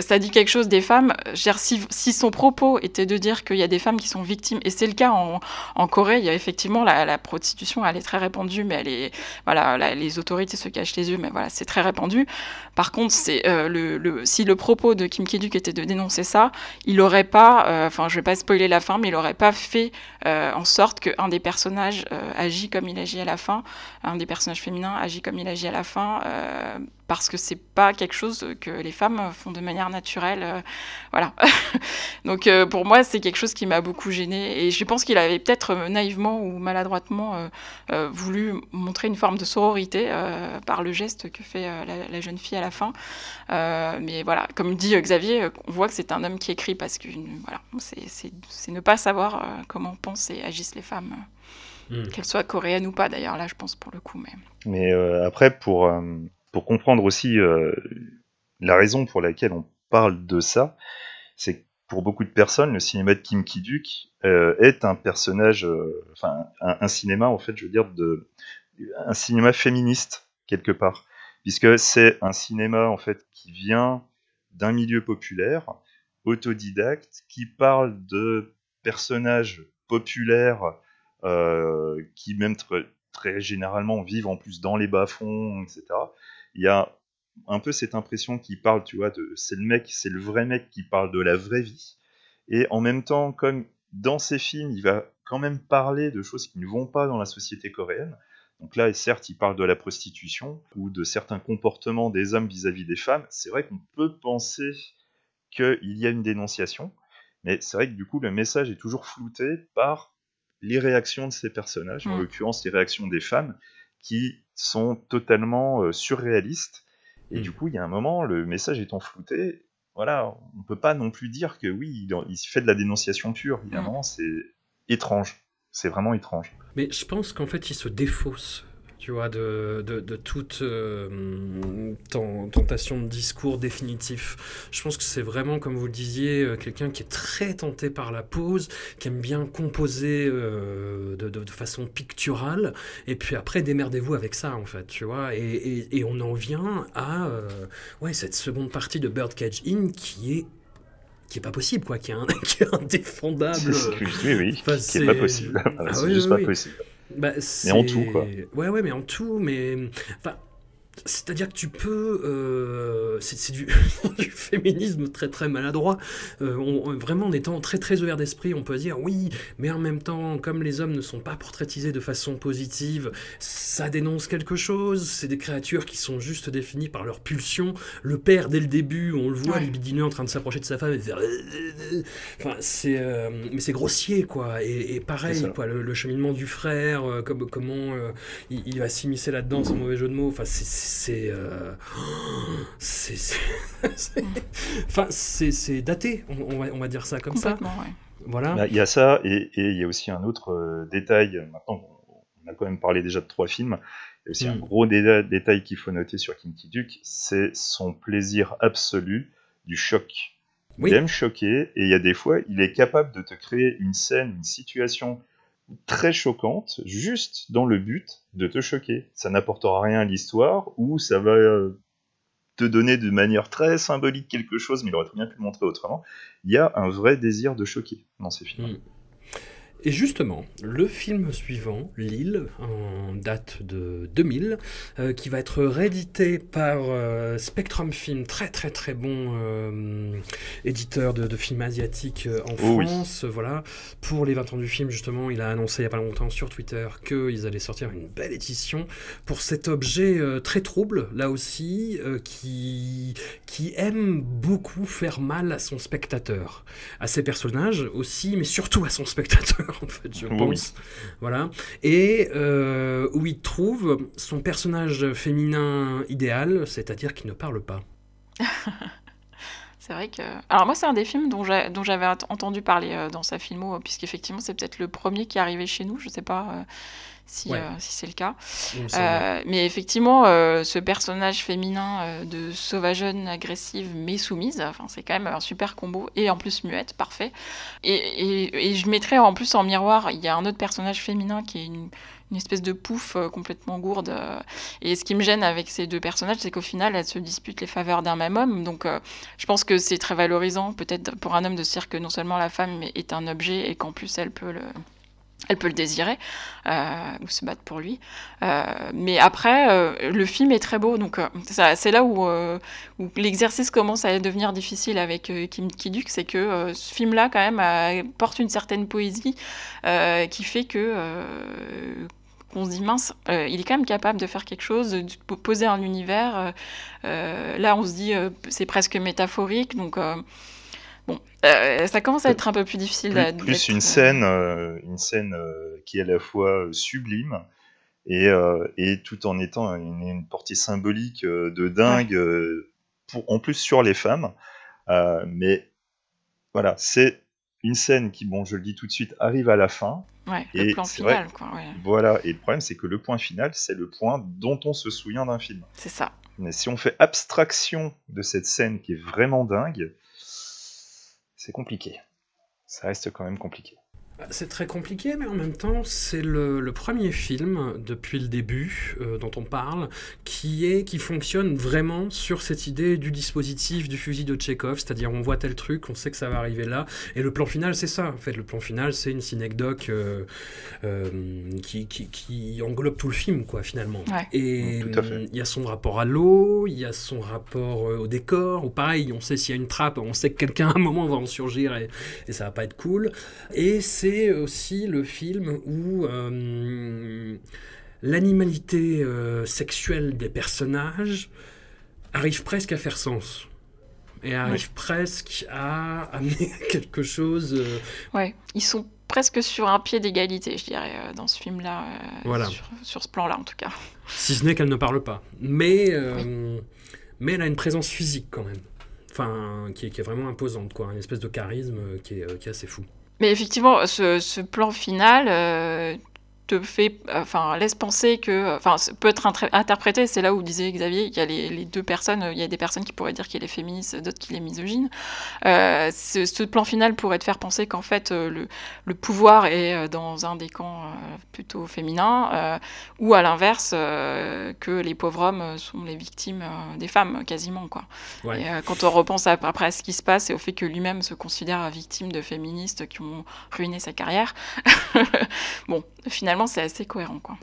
ça dit quelque chose des femmes. Dire, si, si son propos était de dire qu'il y a des femmes qui sont victimes, et c'est le cas en, en Corée, il y a effectivement la, la prostitution, elle est très répandue, mais elle est, voilà, la- les autorités se cachent les yeux, mais voilà, c'est très répandu. Par contre, c'est euh, le, le, si le propos de Kim Ki-duk était de dénoncer ça, il aurait pas, euh, enfin, je vais pas spoiler la fin, mais il aurait pas fait euh, en sorte qu'un des personnages euh, agit comme il agit à la fin, un des personnages féminins agit comme il agit à la fin, euh, parce que c'est pas quelque chose que les femmes font de manière naturelle, euh, voilà. Donc euh, pour moi, c'est quelque chose qui m'a beaucoup gênée, et je pense qu'il avait peut-être euh, naïvement ou maladroitement euh, euh, voulu montrer une forme de sororité euh, par le geste que fait euh, la, la jeune fille à la fin. Euh, mais voilà, comme dit euh, Xavier, on voit que c'est un homme qui écrit parce que voilà, c'est- ne pas savoir euh, comment pensent et agissent les femmes, euh, Mm. qu'elles soient coréennes ou pas d'ailleurs, là je pense pour le coup. Mais... Mais euh, après, pour, euh, pour comprendre aussi euh, la raison pour laquelle on parle de ça, c'est que pour beaucoup de personnes, le cinéma de Kim Ki-duk euh, est un personnage, euh, enfin un, cinéma en fait, je veux dire, de, un cinéma féministe quelque part, puisque c'est un cinéma en fait qui vient d'un milieu populaire, autodidacte, qui parle de personnages populaires qui même tr- très généralement vivent en plus dans les bas-fonds, etc. Il y a un peu cette impression qu'il parle, tu vois, de, c'est le mec, c'est le vrai mec qui parle de la vraie vie. Et en même temps, comme dans ses films, il va quand même parler de choses qui ne vont pas dans la société coréenne. Donc là, certes, il parle de la prostitution ou de certains comportements des hommes vis-à-vis des femmes. C'est vrai qu'on peut penser qu'il y a une dénonciation, mais c'est vrai que du coup, le message est toujours flouté par les réactions de ces personnages, en Mm. l'occurrence les réactions des femmes, qui sont totalement euh, surréalistes. Et Mm. du coup, il y a un moment, le message étant flouté, voilà, on peut pas non plus dire que oui, il, il fait de la dénonciation pure. Un Mm. c'est étrange. C'est vraiment étrange. Mais je pense qu'en fait, il se défausse, tu vois, de, de, de toute euh, ten- tentation de discours définitif. Je pense que c'est vraiment, comme vous le disiez, euh, quelqu'un qui est très tenté par la pose, qui aime bien composer euh, de, de- façon picturale, et puis après, démerdez-vous avec ça, en fait, tu vois. Et, et- et on en vient à euh, ouais, cette seconde partie de Birdcage Inn qui est qui est pas possible quoi qui est, un, qui est indéfendable oui, oui, Enfin, qui est pas possible. Ah c'est oui, juste oui, pas oui. possible. Bah, Mais en tout, quoi. Ouais, ouais, mais en tout, mais. Enfin. C'est-à-dire que tu peux, euh, c'est c'est du, du féminisme très très maladroit. Euh, on- vraiment, en étant très très ouvert d'esprit, on peut dire oui, mais en même temps, comme les hommes ne sont pas portraitisés de façon positive, ça dénonce quelque chose. C'est des créatures qui sont juste définies par leur pulsion. Le père, dès le début, on le voit Ouais. libidineux en train de s'approcher de sa femme et de faire. Enfin, c'est, euh, mais c'est grossier quoi. Et, et pareil, quoi, le, le cheminement du frère, euh, comme, comment euh, il, il va s'immiscer là-dedans, sans mauvais jeu de mots. Enfin, c'est, c'est, euh, c'est, c'est- c'est- enfin, c'est, c'est daté. On, on va, on va dire ça comme ça. Ouais. Voilà. Bah, Il y a ça, et, et il y a aussi un autre euh, détail. Maintenant, on a quand même parlé déjà de trois films. Il y a aussi un Mm. gros dé- détail qu'il faut noter sur Kim Ki-duk, c'est son plaisir absolu du choc. Oui. Il aime choquer, et il y a des fois, il est capable de te créer une scène, une situation très choquante, juste dans le but de te choquer. Ça n'apportera rien à l'histoire, ou ça va euh, te donner de manière très symbolique quelque chose, mais il aurait bien pu le montrer autrement. Il y a un vrai désir de choquer dans ces films. Mm. Et justement, le film suivant, Lille, en date de 2000, euh, qui va être réédité par euh, Spectrum Film, très très très bon euh, éditeur de, de films asiatiques en Oh oui. France. Voilà. Pour les 20 ans du film, justement, il a annoncé il n'y a pas longtemps sur Twitter qu'ils allaient sortir une belle édition pour cet objet très trouble, là aussi, qui, qui aime beaucoup faire mal à son spectateur à ses personnages aussi, mais surtout à son spectateur, en fait, je Oui. pense. Voilà. Et euh, où il trouve son personnage féminin idéal, c'est-à-dire qui ne parle pas. C'est vrai que. Alors, moi, c'est un des films dont j'avais ent- entendu parler euh, dans sa filmo, puisqu'effectivement, c'est peut-être le premier qui est arrivé chez nous. Je sais pas euh, si, Ouais. euh, si c'est le cas. Euh, mais effectivement, euh, ce personnage féminin de sauvageonne, agressive, mais soumise, enfin, c'est quand même un super combo. Et en plus, muette, parfait. Et, et- et je mettrais en plus en miroir, il y a un autre personnage féminin qui est une, une espèce de pouf complètement gourde. Et ce qui me gêne avec ces deux personnages, c'est qu'au final, elles se disputent les faveurs d'un même homme. Donc, je pense que c'est très valorisant, peut-être pour un homme, de se dire que non seulement la femme est un objet et qu'en plus, elle peut le, elle peut le désirer euh, ou se battre pour lui. Euh, mais après, euh, le film est très beau, donc c'est là où, l'exercice commence à devenir difficile avec Kim Ki-duk, c'est que ce film-là, quand même, porte une certaine poésie qui fait que qu'on se dit mince, il est quand même capable de faire quelque chose, de, poser un univers. là, on se dit c'est presque métaphorique, donc bon, euh, ça commence à être un peu plus difficile. Plus, d'a- plus d'être, une euh, scène, euh, une scène euh, qui est à la fois euh, sublime et, euh, et tout en étant une, une portée symbolique euh, de dingue, euh, pour, en plus sur les femmes. Euh, mais voilà, c'est une scène qui, bon, je le dis tout de suite, arrive à la fin. Ouais, Et le plan c'est vrai- final, quoi. Ouais, Voilà, et le problème, c'est que le point final, c'est le point dont on se souvient d'un film. c'est ça. Mais si on fait abstraction de cette scène qui est vraiment dingue, c'est compliqué. Ça reste quand même compliqué. C'est très compliqué, mais en même temps, c'est le, le premier film depuis le début euh, dont on parle qui est qui fonctionne vraiment sur cette idée du dispositif du fusil de Tchekhov, c'est-à-dire on voit tel truc, on sait que ça va arriver là, et le plan final, c'est ça. En fait, le plan final, c'est une synecdoque euh, euh, qui, qui, qui englobe tout le film, quoi, finalement. Ouais. Et il y a son rapport à l'eau, il y a son rapport euh, au décor, ou pareil, on sait s'il y a une trappe, on sait que quelqu'un à un moment va en surgir et, et ça va pas être cool. Et c'est aussi le film où euh, l'animalité euh, sexuelle des personnages arrive presque à faire sens. Et arrive presque à amener quelque chose. euh, Ouais, ils sont presque sur un pied d'égalité, je dirais, euh, dans ce film-là, euh, Voilà. sur, sur ce plan-là en tout cas. si ce n'est qu'elle ne parle pas. Mais, euh, mais elle a une présence physique quand même. Enfin, qui est, qui est vraiment imposante, quoi. Une espèce de charisme qui est, qui est assez fou. Mais effectivement, ce, plan final euh, te fait, enfin, laisse penser que, enfin, peut être interprété. C'est là où disait Xavier, il y a les, les deux personnes, il y a des personnes qui pourraient dire qu'il est féministe, d'autres qu'il est misogyne. Euh, ce, ce plan final pourrait te faire penser qu'en fait, euh, le, le pouvoir est euh, dans un des camps plutôt féminins, euh, ou à l'inverse, euh, que les pauvres hommes sont les victimes des femmes, quasiment, quoi. Ouais. Et quand on repense à- après à ce qui se passe et au fait que lui-même se considère victime de féministes qui ont ruiné sa carrière, bon, finalement, c'est assez cohérent, quoi.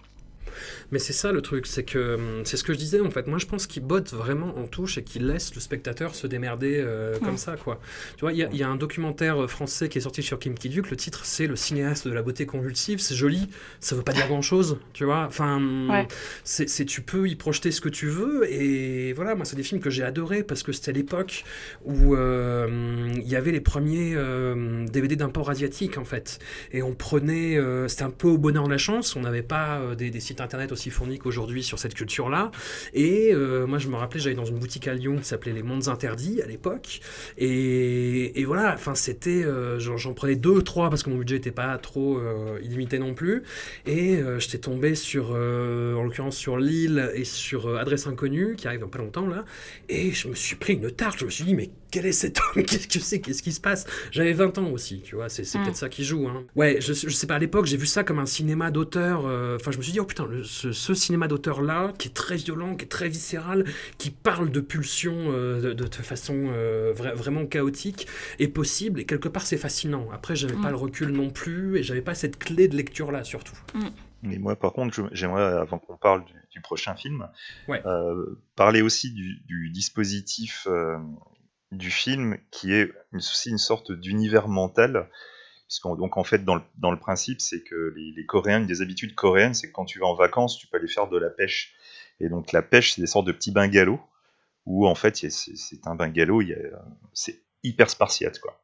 Mais c'est ça le truc, c'est que hum, c'est ce que je disais en fait. Moi je pense qu'il botte vraiment en touche et qu'il laisse le spectateur se démerder euh, comme ça quoi. Tu vois, il y, a- il y a un documentaire euh, français qui est sorti sur Kim Ki-duk. Le titre c'est Le cinéaste de la beauté convulsive. C'est joli, ça veut pas dire grand chose, tu vois. Enfin, Ouais. c'est tu peux y projeter ce que tu veux et voilà. Moi c'est des films que j'ai adorés parce que c'était l'époque où euh, il y avait les premiers euh, DVD d'import asiatique en fait et on prenait euh, c'était un peu au bonheur de la chance on n'avait pas euh, des, des sites internet aussi fournis qu'aujourd'hui sur cette culture là et euh, moi je me rappelais j'allais dans une boutique à Lyon qui s'appelait les mondes interdits à l'époque. Et, voilà enfin c'était euh, j'en prenais deux trois parce que mon budget n'était pas trop euh, illimité non plus. Et euh, j'étais tombé sur en l'occurrence sur Lille et sur Adresse Inconnue qui arrive dans pas longtemps là. Et je me suis pris une tarte je me suis dit mais quel est cet homme? Qu'est-ce que c'est? Qu'est-ce qui se passe? J'avais 20 ans aussi, tu vois, c'est c'est Mm. peut-être ça qui joue. Hein. Ouais, je, je sais pas, à l'époque, j'ai vu ça comme un cinéma d'auteur. euh, Enfin, je me suis dit, oh putain, le- ce, ce cinéma d'auteur-là, qui est très violent, qui est très viscéral, qui parle de pulsions euh, de, de- de façon euh, vra- vraiment chaotique, est possible. Et quelque part, c'est fascinant. Après, j'avais pas Mm. le recul non plus, et j'avais pas cette clé de lecture-là, surtout. Mais moi, par contre, j'aimerais, avant qu'on parle du, du prochain film, Ouais. euh, parler aussi du, du dispositif euh, du film, qui est aussi une sorte d'univers mental. Puisqu'en- donc en fait, dans le, dans le principe, c'est que les, les Coréens, une des habitudes coréennes, c'est que quand tu vas en vacances, tu peux aller faire de la pêche. Et donc la pêche, c'est des sortes de petits bungalows, où en fait, c'est un bungalow, c'est hyper spartiate. Quoi.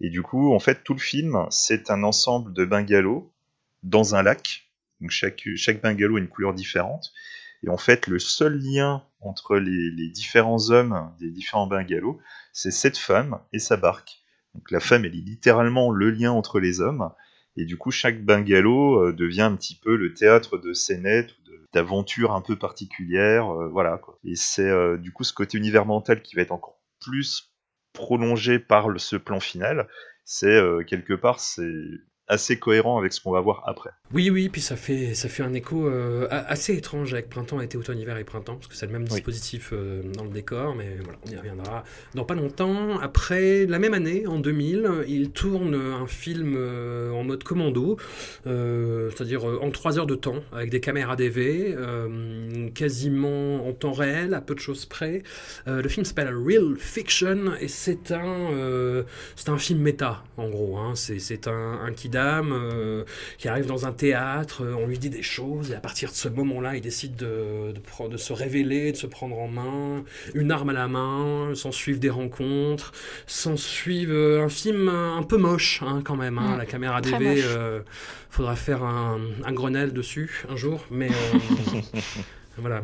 Et du coup, en fait, tout le film, c'est un ensemble de bungalows dans un lac. Donc chaque, chaque bungalow a une couleur différente. Et en fait, le seul lien entre les, différents hommes des différents bungalows, c'est cette femme et sa barque. Donc la femme, elle est littéralement le lien entre les hommes. Et du coup, chaque bungalow euh, devient un petit peu le théâtre de scénettes, d'aventures un peu particulières. euh, voilà. Et c'est euh, du coup ce côté univers mental qui va être encore plus prolongé par ce plan final. C'est quelque part, c'est assez cohérent avec ce qu'on va voir après. Oui, oui, puis ça fait, ça fait un écho euh, a- assez étrange avec printemps, été, automne, hiver et printemps, parce que c'est le même Oui. dispositif euh, dans le décor, mais voilà, on y reviendra dans pas longtemps. Après, la même année, en 2000, il tourne un film euh, en mode commando, c'est-à-dire en 3 heures de temps, avec des caméras DV, quasiment en temps réel, à peu de choses près. Le film s'appelle Real Fiction, et c'est un, c'est un film méta, en gros. hein. C'est, un, un kidam euh, qui arrive dans un théâtre, euh, on lui dit des choses, et à partir de ce moment-là, il décide de, de, se révéler, de se prendre en main, une arme à la main, s'en suivent des rencontres, s'en suivent euh, un film un peu moche, hein, quand même. hein. Mm. La caméra DV, faudra faire un, un Grenelle dessus un jour, mais... Voilà.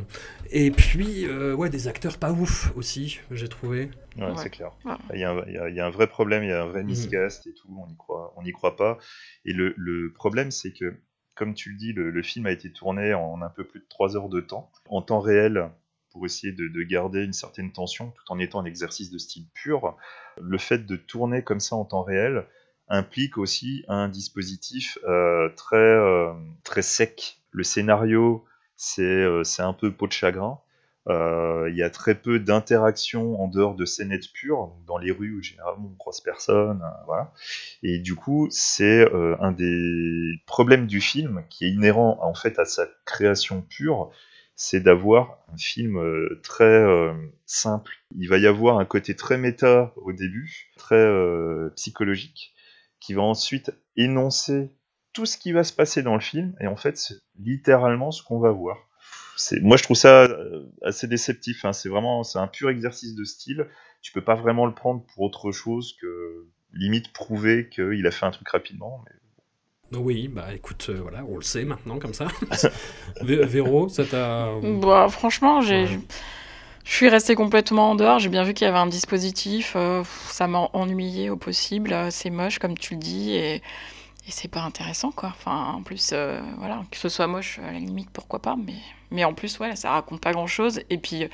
Et puis, euh, ouais, des acteurs pas ouf aussi, j'ai trouvé. Ouais, Ouais. c'est clair. Ouais. Il y, a un, il y a- il y a un vrai problème, il y a un vrai Mhm. miscast et tout, on n'y croit, on n'y croit pas. Et le, le problème, c'est que, comme tu le dis, le, le film a été tourné en un peu plus de 3 heures de temps, en temps réel, pour essayer de, de garder une certaine tension, tout en étant un exercice de style pur. Le fait de tourner comme ça en temps réel implique aussi un dispositif euh, très, euh, très sec. Le scénario, c'est euh, c'est un peu peau de chagrin. Euh, Il y a très peu d'interactions en dehors de scénettes pures, dans les rues où généralement on croise personne, euh, voilà. Et du coup, c'est un des problèmes du film qui est inhérent en fait à sa création pure, c'est d'avoir un film euh, très euh, simple. Il va y avoir un côté très méta au début, très euh, psychologique, qui va ensuite énoncer tout ce qui va se passer dans le film, et en fait, c'est littéralement ce qu'on va voir. C'est- Moi, je trouve ça euh, assez déceptif. hein. C'est vraiment, c'est un pur exercice de style. Tu peux pas vraiment le prendre pour autre chose que limite prouver qu'il a fait un truc rapidement. Mais... Oui, bah écoute, euh, voilà, on le sait maintenant comme ça. Vé- Véro, ça t'a... Bah, franchement, j'ai. Ouais. Je suis restée complètement en dehors. J'ai bien vu qu'il y avait un dispositif. euh, ça m'a ennuyé au possible. euh, C'est moche, comme tu le dis, et, et c'est pas intéressant, quoi. Enfin, en plus, euh, voilà, que ce soit moche, à la limite, pourquoi pas. Mais, mais en plus, ouais, ça raconte pas grand-chose. Et puis,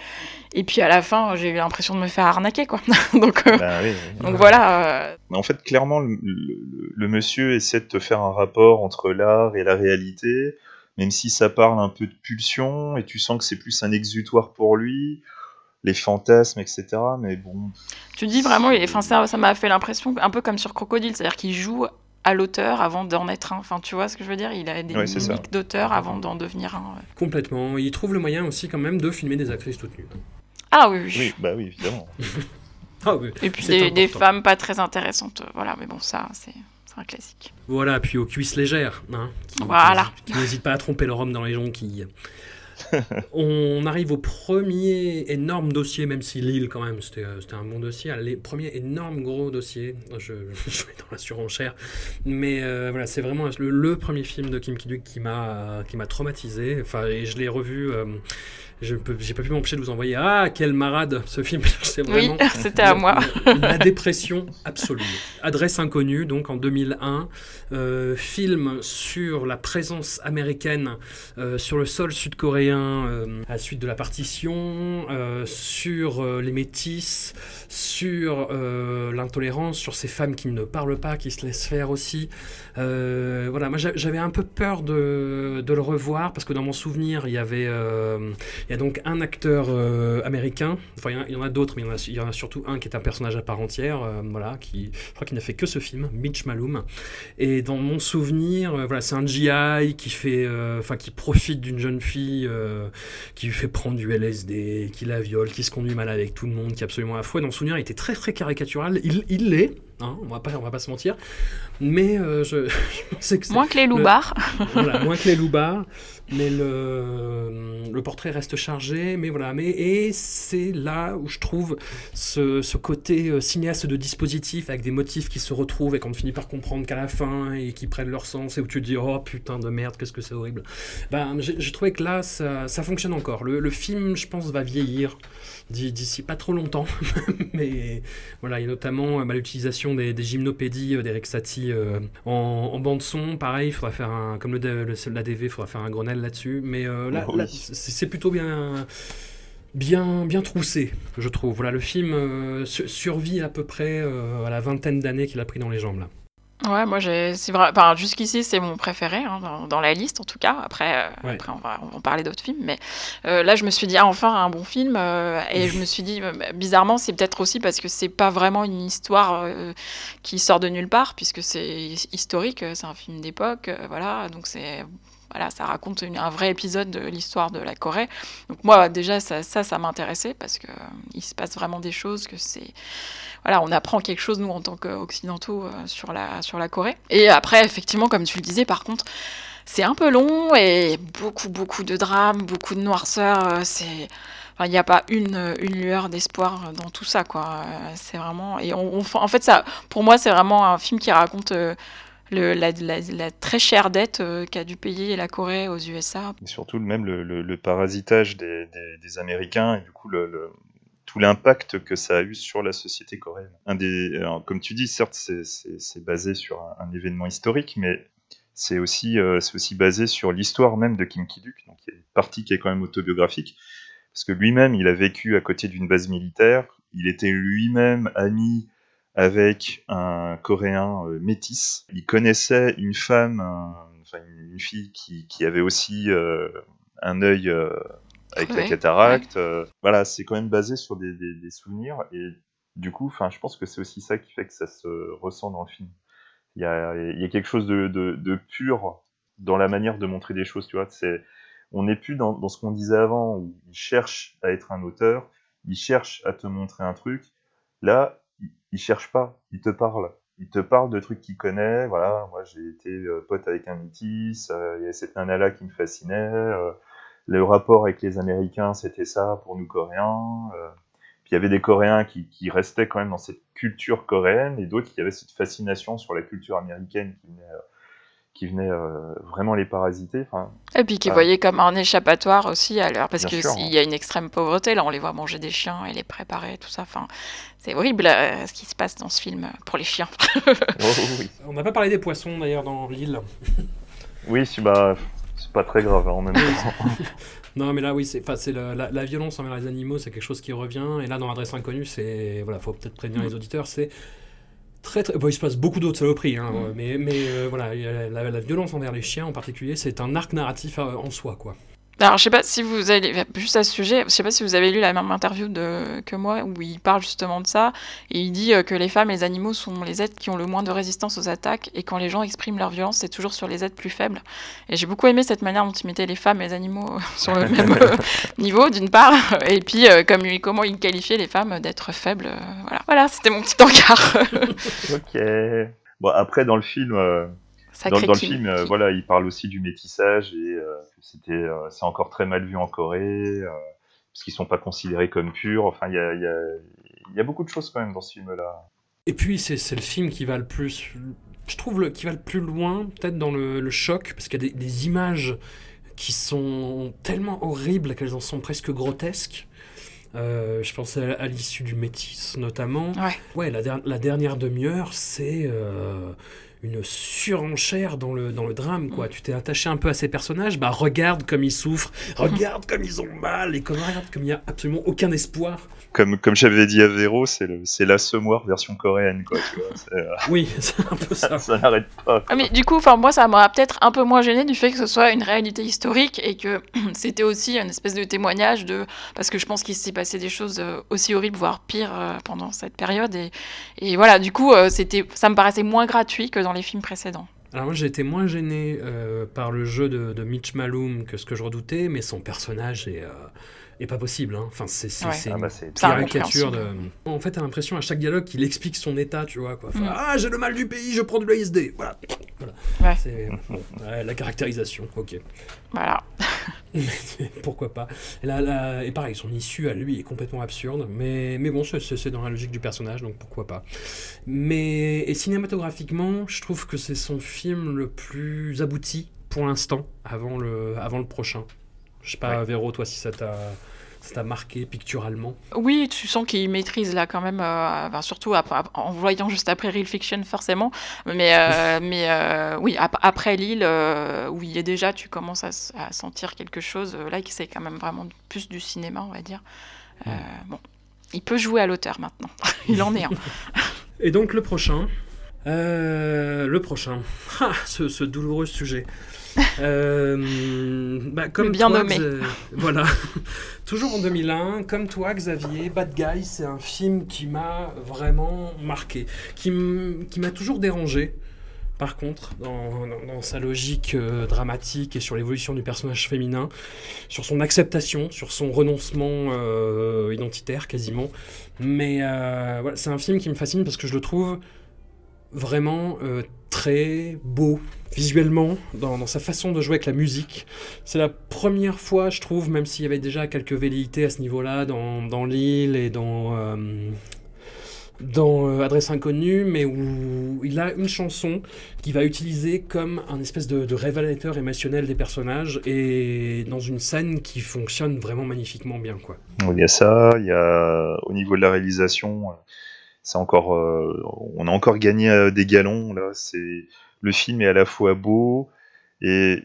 et puis à la fin, j'ai eu l'impression de me faire arnaquer, quoi. donc, euh, Bah oui, oui. donc voilà. euh, Mais en fait, clairement, le, le- le monsieur essaie de te faire un rapport entre l'art et la réalité, même si ça parle un peu de pulsion, et tu sens que c'est plus un exutoire pour lui, les fantasmes, etc. Mais bon, Tu dis vraiment, enfin ça, ça m'a fait l'impression un peu comme sur Crocodile, c'est-à-dire qu'il joue à l'auteur avant d'en être un. Enfin, tu vois ce que je veux dire? Il a des Ouais, mimiques d'auteur avant d'en devenir un. ouais. Complètement. Il trouve le moyen aussi quand même de filmer des actrices toutes nues. Ah oui, oui. oui, bah oui, évidemment. Ah oui, Et puis des, femmes pas très intéressantes. euh, Voilà, mais bon, ça, c'est c'est un classique. Voilà, puis aux cuisses légères, hein, qui, Voilà. qui, qui n'hésitent pas à tromper leur homme dans les jonquilles. On arrive au premier énorme dossier, même si Lille, quand même, c'était euh, un bon dossier. Les premiers énormes gros dossiers, je, je vais dans la surenchère. Mais euh, voilà, c'est vraiment le, le premier film de Kim Ki-duk qui m'a traumatisé. Enfin, et je l'ai revu. euh, je j'ai pas pu m'empêcher de vous envoyer. Ah, quel marade ce film C'est Oui, vraiment c'était à moi. la, dépression absolue. Adresse inconnue, donc en 2001, euh, film sur la présence américaine euh, sur le sol sud-coréen euh, à la suite de la partition, sur les métis, sur l'intolérance, sur ces femmes qui ne parlent pas, qui se laissent faire aussi. Voilà, moi j'a- j'avais un peu peur de, de le revoir parce que dans mon souvenir, il y avait il y a donc un acteur euh, américain, enfin il y en a- d'autres, mais il y en a, surtout un qui est un personnage à part entière, euh, voilà, qui, je crois qu'il n'a fait que ce film, Mitch Malum. Et dans mon souvenir, euh, voilà, c'est un GI qui fait, qui profite d'une jeune fille, qui lui fait prendre du LSD, qui la viole, qui se conduit mal avec tout le monde, qui est absolument fouet. Dans mon souvenir, il était très très caricatural. Il l'est, hein, on va pas on va pas se mentir, mais euh, je, je pensais que c'est- Moins que les loupards. voilà, moins que les loupards, mais le, le portrait reste chargé, mais voilà, mais et c'est là où je trouve ce, ce côté euh, cinéaste de dispositif avec des motifs qui se retrouvent et qu'on finit par comprendre qu'à la fin et qui prennent leur sens et où tu te dis oh putain de merde qu'est-ce que c'est horrible. Ben j'ai trouvé que là ça, ça fonctionne encore. Le, le film je pense va vieillir d'ici pas trop longtemps, mais voilà il y a notamment euh, bah, l'utilisation des, des gymnopédies euh, d'Eric Satie euh, en, en bande son. Pareil, il faudra faire un comme le, le, le- l'ADV, il faudra faire un Grenelle là-dessus. Mais euh, là, Oh là, c'est c'est plutôt bien, bien, bien troussé, je trouve. Voilà, le film euh, su- survit à peu près euh, à la vingtaine d'années qu'il a pris dans les jambes là. Ouais, moi c'est vrai, enfin, jusqu'ici c'est mon préféré hein, dans, dans la liste en tout cas. Après, euh, Ouais. après on va, on va en parler d'autres films, mais euh, là je me suis dit ah, enfin un bon film euh, et je me suis dit bizarrement c'est peut-être aussi parce que c'est pas vraiment une histoire qui sort de nulle part puisque c'est historique, c'est un film d'époque, voilà, donc c'est voilà, ça raconte un vrai épisode de l'histoire de la Corée. Donc moi déjà ça, ça, ça m'intéressait parce que euh, il se passe vraiment des choses que c'est voilà, on apprend quelque chose, nous, en tant qu'occidentaux, euh, sur, la, sur la Corée. Et après, effectivement, comme tu le disais, par contre, c'est un peu long et beaucoup, beaucoup de drames, beaucoup de noirceur. euh, C'est. Il n'y a pas une, une lueur d'espoir dans tout ça, quoi. C'est vraiment. Et en fait, ça, pour moi, c'est vraiment un film qui raconte la, très chère dette euh, qu'a dû payer la Corée aux USA. Et surtout même le, le- le parasitage des, Américains et du coup tout l'impact que ça a eu sur la société coréenne. Comme tu dis, certes c'est- basé sur un, événement historique, mais c'est aussi, euh, aussi basé sur l'histoire même de Kim Ki-duk, donc il y a une partie qui est quand même autobiographique, parce que lui-même il a vécu à côté d'une base militaire, il était lui-même ami avec un Coréen euh, métis. Il connaissait une femme, enfin une fille qui, qui avait aussi euh, un œil euh, avec la cataracte. voilà, c'est quand même basé sur des, des- des souvenirs et du coup, enfin, je pense que c'est aussi ça qui fait que ça se ressent dans le film. Il y a, il y a quelque chose de, de, de pur dans la manière de montrer des choses, tu vois. C'est, on n'est plus dans, dans ce qu'on disait avant où il cherche à être un auteur, il cherche à te montrer un truc. Là, il, il cherche pas, il te parle. Il te parle de trucs qu'il connaît. Voilà, moi j'ai été euh, pote avec un métis, euh, il y a cette nana-là qui me fascinait. euh, le rapport avec les Américains, c'était ça pour nous Coréens. euh, puis il y avait des Coréens qui, qui restaient quand même dans cette culture coréenne et d'autres qui avaient cette fascination sur la culture américaine qui venait, euh, qui venait euh, vraiment les parasiter. Enfin, Et puis qui voyaient comme un échappatoire aussi à l'heure, parce sûr. s'il y a une extrême pauvreté, là on les voit manger des chiens et les préparer, tout ça. Enfin, c'est horrible euh, ce qui se passe dans ce film pour les chiens. oh, oui. On n'a pas parlé des poissons d'ailleurs dans l'île. Oui, c'est bah, c'est pas très grave hein, en même temps. Non, mais là, oui, c'est, enfin, c'est le- la, la violence envers les animaux, c'est quelque chose qui revient. Et là, dans Adresse Inconnue, c'est. Voilà, faut peut-être prévenir les auditeurs, c'est. Très, très... Bon, il se passe beaucoup d'autres saloperies, hein, Mm. mais, mais euh, voilà, la, la violence envers les chiens en particulier, c'est un arc narratif euh, en soi, quoi. Alors je sais pas si vous avez, juste à ce sujet, je sais pas si vous avez lu la même interview de, que moi, où il parle justement de ça, et il dit euh, que les femmes et les animaux sont les êtres qui ont le moins de résistance aux attaques, et quand les gens expriment leur violence, c'est toujours sur les êtres plus faibles. Et j'ai beaucoup aimé cette manière dont il mettait les femmes et les animaux sur le même euh, niveau, d'une part, et puis euh, comme lui, comment il qualifiait les femmes d'être faibles. euh, voilà, voilà c'était mon petit encart. ok. Bon, après, dans le film, euh, dans, le film, euh, voilà, il parle aussi du métissage et euh, c'était, euh, c'est encore très mal vu en Corée, euh, parce qu'ils sont pas considérés comme purs. Enfin, il y a, il y, a, y a beaucoup de choses quand même dans ce film-là. Et puis, c'est, c'est le film qui va le plus. Je trouve le, qui va le plus loin, peut-être dans le, le choc, parce qu'il y a des, des images qui sont tellement horribles qu'elles en sont presque grotesques. Euh, je pense à, à l'issue du Métis, notamment. Ouais. Ouais, la, der- la dernière demi-heure, c'est euh, une surenchère dans le, dans le drame, quoi. Tu t'es attaché un peu à ces personnages, bah regarde comme ils souffrent, regarde comme ils ont mal, et comme, regarde comme il n'y a absolument aucun espoir. Comme, comme j'avais dit à Véro, c'est, le, c'est l'assommoir version coréenne, quoi. Tu vois, c'est, euh, Oui, c'est un peu ça. ça n'arrête pas. Ah, mais du coup, enfin moi, ça m'a peut-être un peu moins gêné du fait que ce soit une réalité historique et que c'était aussi une espèce de témoignage de parce que je pense qu'il s'est passé des choses euh, aussi horribles, voire pires euh, pendant cette période et, et voilà, du coup, c'était, ça me paraissait moins gratuit que les films précédents. Alors moi été moins gêné euh, par le jeu de, Mitch Malum que ce que je redoutais, mais son personnage est, euh, est pas possible. hein. Enfin c'est c'est- Ouais. c'est Ah une bah, C'est caricature de. En fait t'as l'impression à chaque dialogue qu'il explique son état, tu vois quoi. Enfin, Mm. Ah j'ai le mal du pays, je prends de l'ASD. Voilà. voilà. Ouais. C'est bon, ouais, la caractérisation. Ok. Voilà. Pourquoi pas. Et, là, là- et pareil, son issue à lui est complètement absurde, mais, mais bon, c'est dans la logique du personnage, donc pourquoi pas. Mais et cinématographiquement, je trouve que c'est son film le plus abouti pour l'instant, avant le, avant le prochain. Je sais pas, Véro, toi, si ça t'a ça t'a marqué picturalement. Oui, tu sens qu'il maîtrise là quand même, euh, enfin, surtout après, en voyant juste après Real Fiction forcément, mais, euh, mais euh, oui, ap- après Lille, euh, où il est déjà, tu commences à, sentir quelque chose, euh, là c'est quand même vraiment plus du cinéma, on va dire. Euh, bon, il peut jouer à l'auteur maintenant, il en est un. Et donc le prochain, Euh, le prochain. Ah, ce, ce douloureux sujet. Euh, bah, comme bien toi, nommé. Voilà. Toujours en 2001, comme toi, Xavier, Bad Guy, c'est un film qui m'a vraiment marqué, qui m'a toujours dérangé. Par contre, dans, dans- dans sa logique euh, dramatique et sur l'évolution du personnage féminin, sur son acceptation, sur son renoncement euh, identitaire quasiment. Mais euh, voilà, c'est un film qui me fascine parce que je le trouve vraiment très beau visuellement dans, sa façon de jouer avec la musique. C'est la première fois, je trouve, même s'il y avait déjà quelques velléités à ce niveau-là dans, dans L'île et dans, euh, dans euh, Adresse inconnue, mais où il a une chanson qu'il va utiliser comme un espèce de, de révélateur émotionnel des personnages et dans une scène qui fonctionne vraiment magnifiquement bien. Quoi. Il y a ça, il y a au niveau de la réalisation, c'est encore, euh, on a encore gagné euh, des galons là. C'est le film est à la fois beau et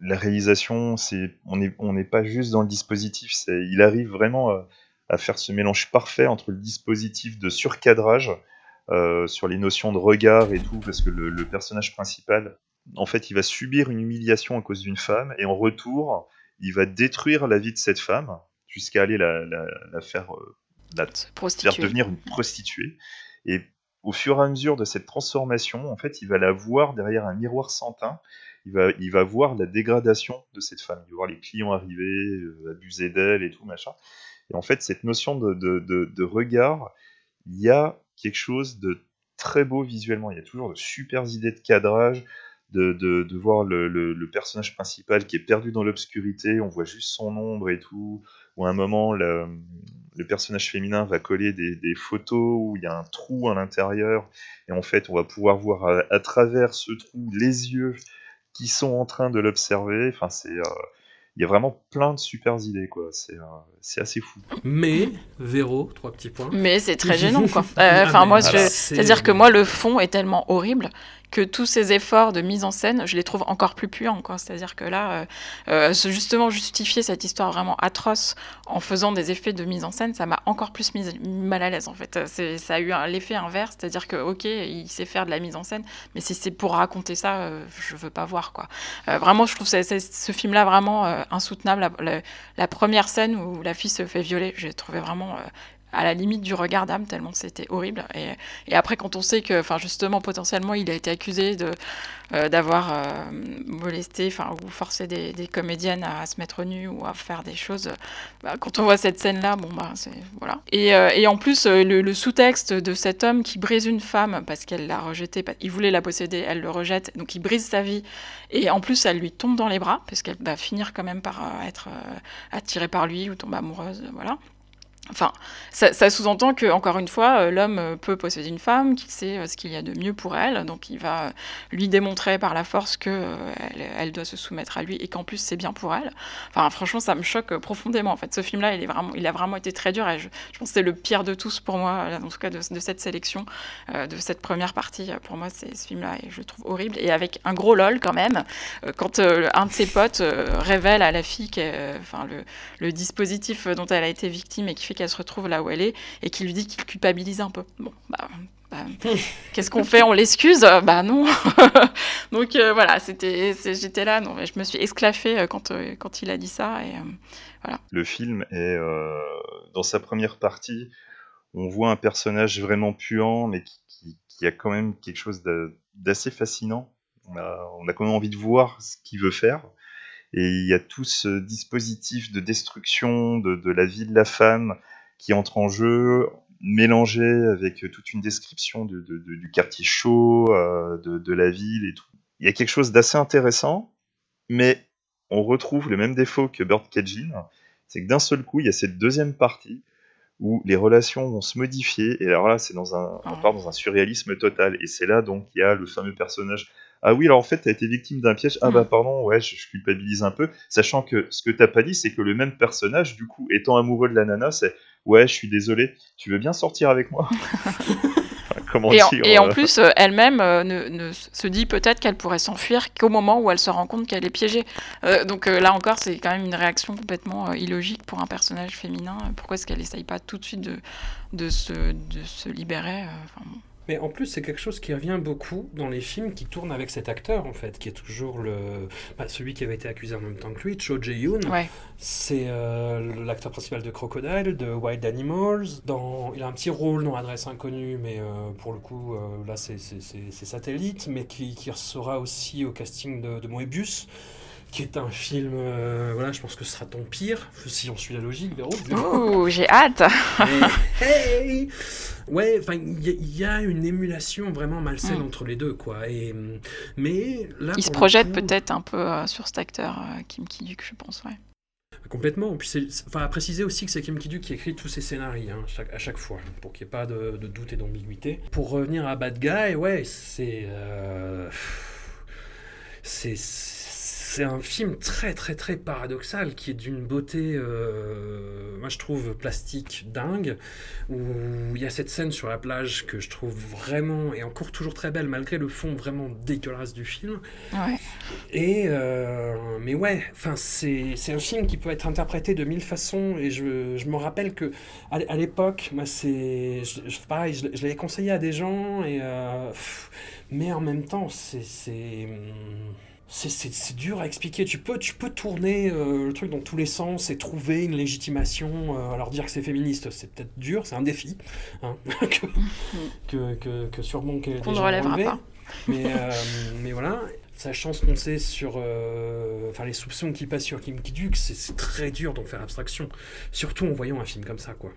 la réalisation, c'est on n'est on n'est pas juste dans le dispositif, c'est il arrive vraiment à, à faire ce mélange parfait entre le dispositif de surcadrage euh, sur les notions de regard et tout, parce que le, personnage principal, en fait, il va subir une humiliation à cause d'une femme et en retour, il va détruire la vie de cette femme jusqu'à aller la, la faire prostituer. devenir une prostituée. Et au fur et à mesure de cette transformation, en fait, il va la voir derrière un miroir sans teint. Il va, il va voir la dégradation de cette femme. Il va voir les clients arriver, euh, abuser d'elle et tout, machin. Et en fait, cette notion de, de, de, de regard, il y a quelque chose de très beau visuellement. Il y a toujours de super idées de cadrage, de, de, de voir le, le, le personnage principal qui est perdu dans l'obscurité, on voit juste son ombre et tout, ou à un moment, le, le personnage féminin va coller des, des photos où il y a un trou à l'intérieur, et en fait, on va pouvoir voir à, à travers ce trou les yeux qui sont en train de l'observer. Enfin, c'est, euh, il y a vraiment plein de super idées, quoi. C'est, euh, c'est assez fou. Mais, Véro, trois petits points. Mais c'est très gênant, quoi. Euh, Ah, Enfin, moi, je- c'est-à-dire que moi, le fond est tellement horrible que tous ces efforts de mise en scène, je les trouve encore plus puants. C'est-à-dire que là, euh, euh, justement, justifier cette histoire vraiment atroce en faisant des effets de mise en scène, ça m'a encore plus mis mal à l'aise, en fait. Ça a eu l'effet inverse, c'est-à-dire que, ok, il sait faire de la mise en scène, mais si c'est pour raconter ça, euh, je veux pas voir, quoi. Euh, vraiment, je trouve ce film-là vraiment insoutenable. La, la- première scène où la fille se fait violer, j'ai trouvé vraiment à la limite du regard d'âme, tellement c'était horrible. Et, et après, quand on sait que, enfin, justement, potentiellement, il a été accusé euh, d'avoir euh, molesté, ou forcé des, comédiennes à, se mettre nues ou à faire des choses. bah, quand on voit cette scène-là, bon bah, c'est voilà. Et, euh, et en plus, le, le sous-texte de cet homme qui brise une femme parce qu'elle l'a rejetée, il voulait la posséder, elle le rejette, donc il brise sa vie. Et en plus, elle lui tombe dans les bras parce qu'elle va finir quand même par être attirée par lui ou tomber amoureuse, voilà. Enfin, ça, sous-entend que, encore une fois, euh, l'homme euh, peut posséder une femme, qu'il sait euh, ce qu'il y a de mieux pour elle, donc il va lui démontrer par la force que elle, doit se soumettre à lui et qu'en plus c'est bien pour elle. Enfin, franchement, ça me choque profondément. En fait, ce film-là, il a vraiment été très dur et je, pense que c'est le pire de tous pour moi, en tout cas de, cette sélection, de cette première partie. Pour moi, c'est ce film-là et je le trouve horrible et avec un gros lol quand même. quand un de ses potes révèle à la fille enfin, le, le dispositif dont elle a été victime et qui fait qu'elle se retrouve là où elle est et qui lui dit qu'il culpabilise un peu. Bon, bah, bah, qu'est-ce qu'on fait? On l'excuse? Bah non. Donc euh, voilà, c'était, j'étais là, non, mais je me suis esclaffée euh, quand, euh, quand il a dit ça et euh, Le film est dans sa première partie, on voit un personnage vraiment puant, mais qui, a quand même quelque chose d'assez fascinant. On a quand même envie de voir ce qu'il veut faire. Et il y a tout ce dispositif de destruction de, de la vie de la femme qui entre en jeu, mélangé avec toute une description de- de- de- du quartier chaud, euh, de, la ville et tout. Il y a quelque chose d'assez intéressant, mais on retrouve le même défaut que Bird Cagin, c'est que d'un seul coup, il y a cette deuxième partie où les relations vont se modifier, et alors là, c'est dans un, on part dans un surréalisme total, et c'est là donc il y a le fameux personnage. Ah oui, alors en fait, t'as été victime d'un piège. Ah bah pardon, ouais, je, je culpabilise un peu, sachant que ce que t'as pas dit, c'est que le même personnage, du coup, étant amoureux de la nana, c'est ouais, je suis désolé, tu veux bien sortir avec moi? Comment et, en, dire et en euh, plus, euh, elle-même euh, ne, ne se dit peut-être qu'elle pourrait s'enfuir qu'au moment où elle se rend compte qu'elle est piégée. Euh, donc euh, là encore, c'est quand même une réaction complètement illogique pour un personnage féminin. Pourquoi est-ce qu'elle essaye pas tout de suite de, de, se, de se libérer enfin, bon. Mais en plus, c'est quelque chose qui revient beaucoup dans les films qui tournent avec cet acteur, en fait, qui est toujours le, bah, celui qui avait été accusé en même temps que lui, Cho Jae-yoon. Ouais. C'est euh, l'acteur principal de Crocodile, de Wild Animals. Dans... Il a un petit rôle dans Adresse Inconnue, mais euh, pour le coup, euh, là, c'est satellite, mais qui, qui sera aussi au casting de, de Moebius, qui est un film, euh, voilà, je pense que ce sera ton pire, si on suit la logique, Véro. Ouh, j'ai hâte. Hey ouais, enfin, il y, a- il y a une émulation vraiment malsaine Mm. entre les deux, quoi. Et, hum, mais là, Il se projette coup- peut-être un peu euh, sur cet acteur euh, Kim Ki-duk, je pense, ouais. Complètement. Puis c'est, c'est- enfin, à préciser aussi que c'est Kim Ki-duk qui écrit tous ses scénarios hein, chaque- à chaque fois, pour qu'il n'y ait pas de, de doute et d'ambiguïté. Pour revenir à Bad Guy, ouais, c'est, euh, c'est, c'est un film très très très paradoxal qui est d'une beauté, euh, moi je trouve plastique dingue, où il y a cette scène sur la plage que je trouve vraiment et encore toujours très belle malgré le fond vraiment dégueulasse du film. Ouais. Et euh, mais ouais, enfin c'est c'est un film qui peut être interprété de mille façons et je, je me rappelle que à, à l'époque, moi c'est je, pareil, je, je l'avais conseillé à des gens et euh, pff, mais en même temps c'est c'est c'est- c'est c'est dur à expliquer. Tu peux, tu peux tourner euh, le truc dans tous les sens et trouver une légitimation. euh, alors dire que c'est féministe, c'est peut-être dur, c'est un défi hein, que, que, que, que sûrement que Qu'on des ne gens relèvera relevaient. pas. Mais, euh, mais voilà, sachant ce qu'on sait sur. euh, Enfin, les soupçons qui passent sur Kim Ki-duk, c'est c'est très dur d'en faire abstraction. Surtout en voyant un film comme ça, quoi.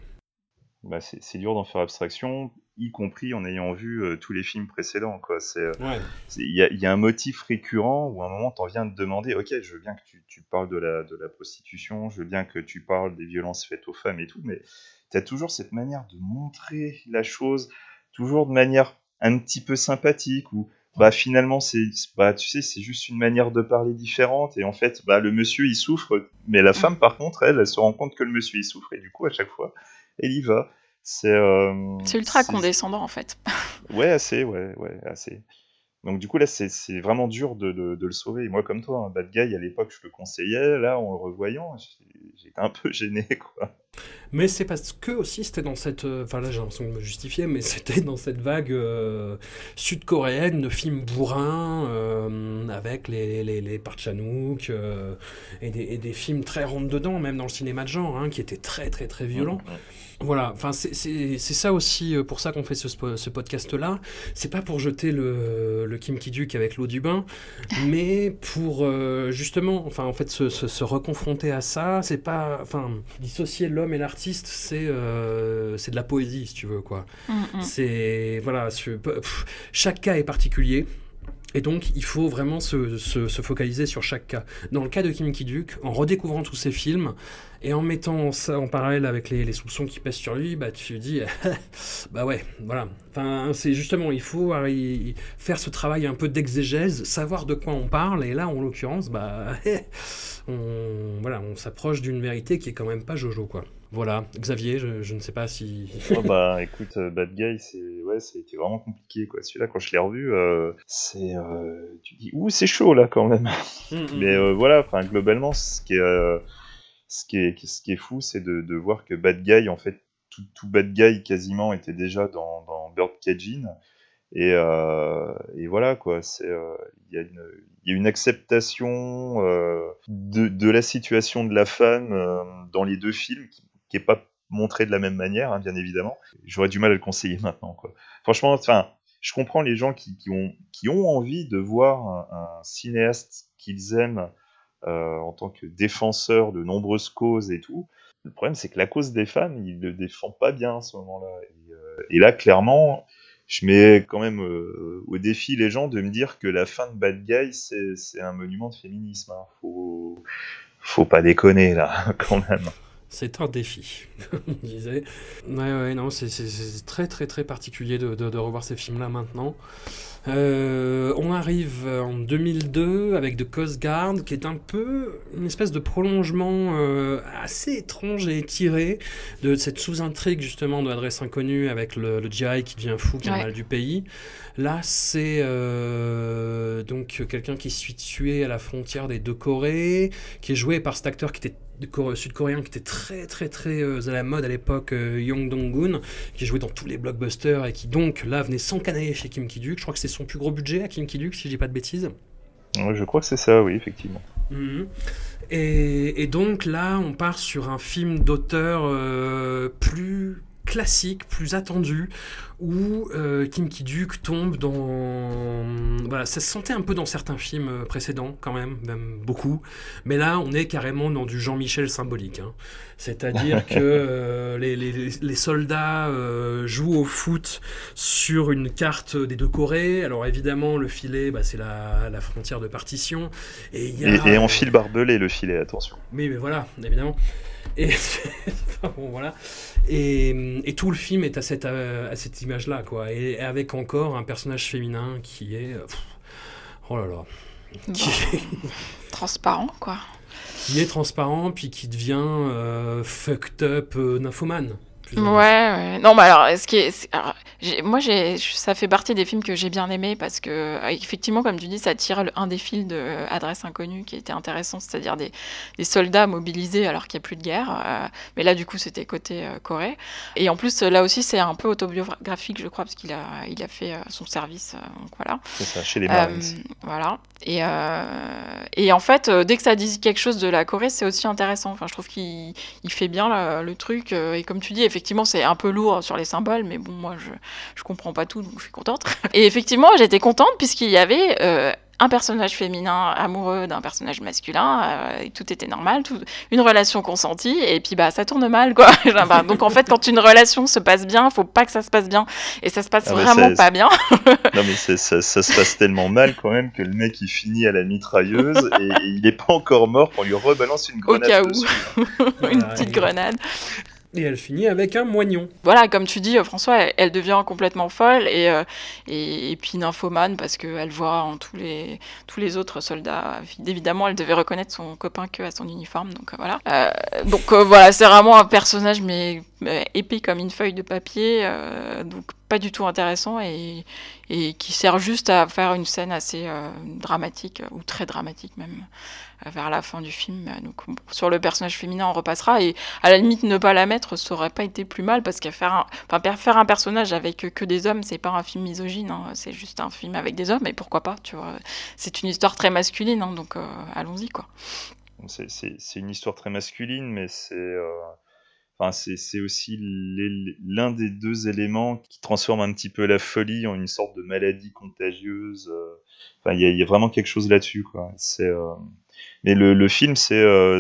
Bah, c'est c'est dur d'en faire abstraction, y compris en ayant vu euh, tous les films précédents. quoi. C'est euh, Ouais. Il y, a- il y a un motif récurrent où à un moment, t'en viens de demander, ok, je veux bien que tu, tu parles de la, de la prostitution, je veux bien que tu parles des violences faites aux femmes et tout, mais tu as toujours cette manière de montrer la chose, toujours de manière un petit peu sympathique, où bah, finalement, c'est bah, tu sais, c'est juste une manière de parler différente, et en fait, bah, le monsieur, il souffre, mais la femme, par contre, elle, elle se rend compte que le monsieur, il souffre, et du coup, à chaque fois, elle y va. C'est euh, C'est ultra c'est- condescendant, en fait. Ouais, assez, ouais, ouais, assez. Donc du coup là, c'est c'est vraiment dur de, de- de le sauver. Et moi, comme toi, un Bad Guy, à l'époque, je le conseillais. Là, en le revoyant, j'étais un peu gêné, quoi. Mais c'est parce que aussi c'était dans cette. euh, Enfin là j'ai l'impression de me justifier, mais c'était dans cette vague euh, sud-coréenne de films bourrins euh, avec les, les, les Park Chan-wook euh, et, des, et des films très rentre-dedans, même dans le cinéma de genre, hein, qui étaient très très très violents. Voilà, enfin c'est- ça aussi euh, pour ça qu'on fait ce, ce podcast-là. C'est pas pour jeter le, le Kim Ki-duk avec l'eau du bain, mais pour euh, justement, enfin en fait se, se, se reconfronter à ça. C'est pas, enfin dissocier l'homme et l'artiste, c'est euh, c'est de la poésie si tu veux quoi. Mm, mm. C'est voilà, pff, chaque cas est particulier. Et donc, il faut vraiment se, se- se focaliser sur chaque cas. Dans le cas de Kim Ki-duk, en redécouvrant tous ses films et en mettant ça en parallèle avec les, les soupçons qui pèsent sur lui, bah tu te dis, bah ouais, voilà. Enfin, c'est justement, il faut faire ce travail un peu d'exégèse, savoir de quoi on parle. Et là, en l'occurrence, bah, on, voilà, on s'approche d'une vérité qui est quand même pas Jojo, quoi. Voilà, Xavier, je, je ne sais pas si. Oh, bah écoute, euh, Bad Guy, c'est ouais, c'était vraiment compliqué, quoi. Celui-là, quand je l'ai revu, euh, c'est, euh, tu dis, ouh, c'est chaud là quand même. Mais euh, voilà, enfin globalement, ce qui est, euh, ce qui est, fou, c'est de, voir que Bad Guy, en fait, tout, Bad Guy quasiment était déjà dans, dans Bird euh, et voilà quoi, euh, il y, a une- acceptation euh, de, la situation de la femme dans les deux films qui, qui est pas montrée de la même manière, hein, bien évidemment. J'aurais du mal à le conseiller maintenant. Franchement, enfin, je comprends les gens qui, ont envie de voir un, cinéaste qu'ils aiment en tant que défenseur de nombreuses causes et tout. Le problème, c'est que la cause des femmes, il le défend pas bien à ce moment-là. Et, euh, là, clairement, je mets quand même euh, au défi les gens de me dire que la fin de Bad Guy, c'est un monument de féminisme. hein. Faut, faut pas déconner là, quand même. C'est un défi, on disait. Ouais, ouais, non, c'est- très, très, très particulier de, de- de revoir ces films-là maintenant. Euh, on arrive en 2002 avec The Coast Guard, qui est un peu une espèce de prolongement euh, assez étrange et étiré de cette sous-intrigue justement de l'adresse inconnue avec le, le GI qui devient fou, qui a Ouais. mal du pays. Là, c'est euh, donc quelqu'un qui se suit tué à la frontière des deux Corées, qui est joué par cet acteur qui était sud-coréen qui était très très très euh, à la mode à l'époque, euh, Yong Dong-gun, qui jouait dans tous les blockbusters et qui donc là venait s'encanailler chez Kim Ki-duk. Je crois que c'est son plus gros budget à Kim Ki-duk, si je dis pas de bêtises. je crois que c'est ça, oui, effectivement. Mhm. Et, donc là, on part sur un film d'auteur plus classique, plus attendu, où euh, Kim Ki-duk tombe dans... Voilà, ça se sentait un peu dans certains films euh, précédents quand même, même beaucoup, mais là on est carrément dans du Jean-Michel symbolique. Hein. C'est-à-dire que euh, les, les, soldats jouent au foot sur une carte des deux Corées. Alors évidemment le filet, bah, c'est la, la, frontière de partition. Et, y a, et, en fil barbelé le filet, attention. Oui mais voilà, évidemment. Et bon, voilà. Et, et, tout le film est à cette, à cette image-là, quoi. Et avec encore un personnage féminin qui est. oh là là. Qui Transparent, quoi. Qui est transparent, puis qui devient euh, fucked up euh, nymphomane. Ouais, ouais. Non, mais alors, ce qui est, moi, ça fait partie des films que j'ai bien aimés parce que, euh, effectivement, comme tu dis, ça tire un des fils de Adresse inconnue qui était intéressant, c'est-à-dire des, des, soldats mobilisés alors qu'il n'y a plus de guerre. Euh, mais là, du coup, c'était côté euh, Corée. Et en plus, là aussi, c'est un peu autobiographique, je crois, parce qu'il a, il a fait son service. donc voilà. C'est ça, chez les Marines. voilà. Et, et en fait, dès que ça dit quelque chose de la Corée, c'est aussi intéressant. Enfin, je trouve qu'il il fait bien le truc. et comme tu dis, effectivement, c'est un peu lourd sur les symboles, mais bon, moi, je je comprends pas tout, donc je suis contente. Et effectivement, j'étais contente puisqu'il y avait euh, un personnage féminin amoureux d'un personnage masculin, euh, et tout était normal, tout, une relation consentie, et puis bah ça tourne mal quoi. Bah, donc en fait, quand une relation se passe bien, faut pas que ça se passe bien, et ça se passe ah, vraiment pas bien. non mais ça, ça, se passe tellement mal quand même que le mec il finit à la mitrailleuse et, il est pas encore mort qu'on lui rebalance une grenade. Au cas où, une petite grenade. Et elle finit avec un moignon. Voilà, comme tu dis, François, elle, devient complètement folle et, euh, et, puis nymphomane parce qu'elle voit en tous les, tous les autres soldats. Évidemment, elle devait reconnaître son copain que à son uniforme, donc euh, voilà. Euh, donc voilà, c'est vraiment un personnage mais, épais comme une feuille de papier, donc pas du tout intéressant et, qui sert juste à faire une scène assez dramatique ou très dramatique même vers la fin du film. Donc sur le personnage féminin, on repassera. Et à la limite, ne pas la mettre, ça aurait pas été plus mal parce qu'à faire un, faire un personnage avec que des hommes, c'est pas un film misogyne. Hein. c'est juste un film avec des hommes. Et pourquoi pas Tu vois, c'est une histoire très masculine. Hein, donc euh, allons-y quoi. C'est une histoire très masculine, mais c'est euh, C'est aussi l'un des deux éléments qui transforme un petit peu la folie en une sorte de maladie contagieuse. Euh. Enfin, il y, a vraiment quelque chose là-dessus. C'est mais le, film, c'est euh,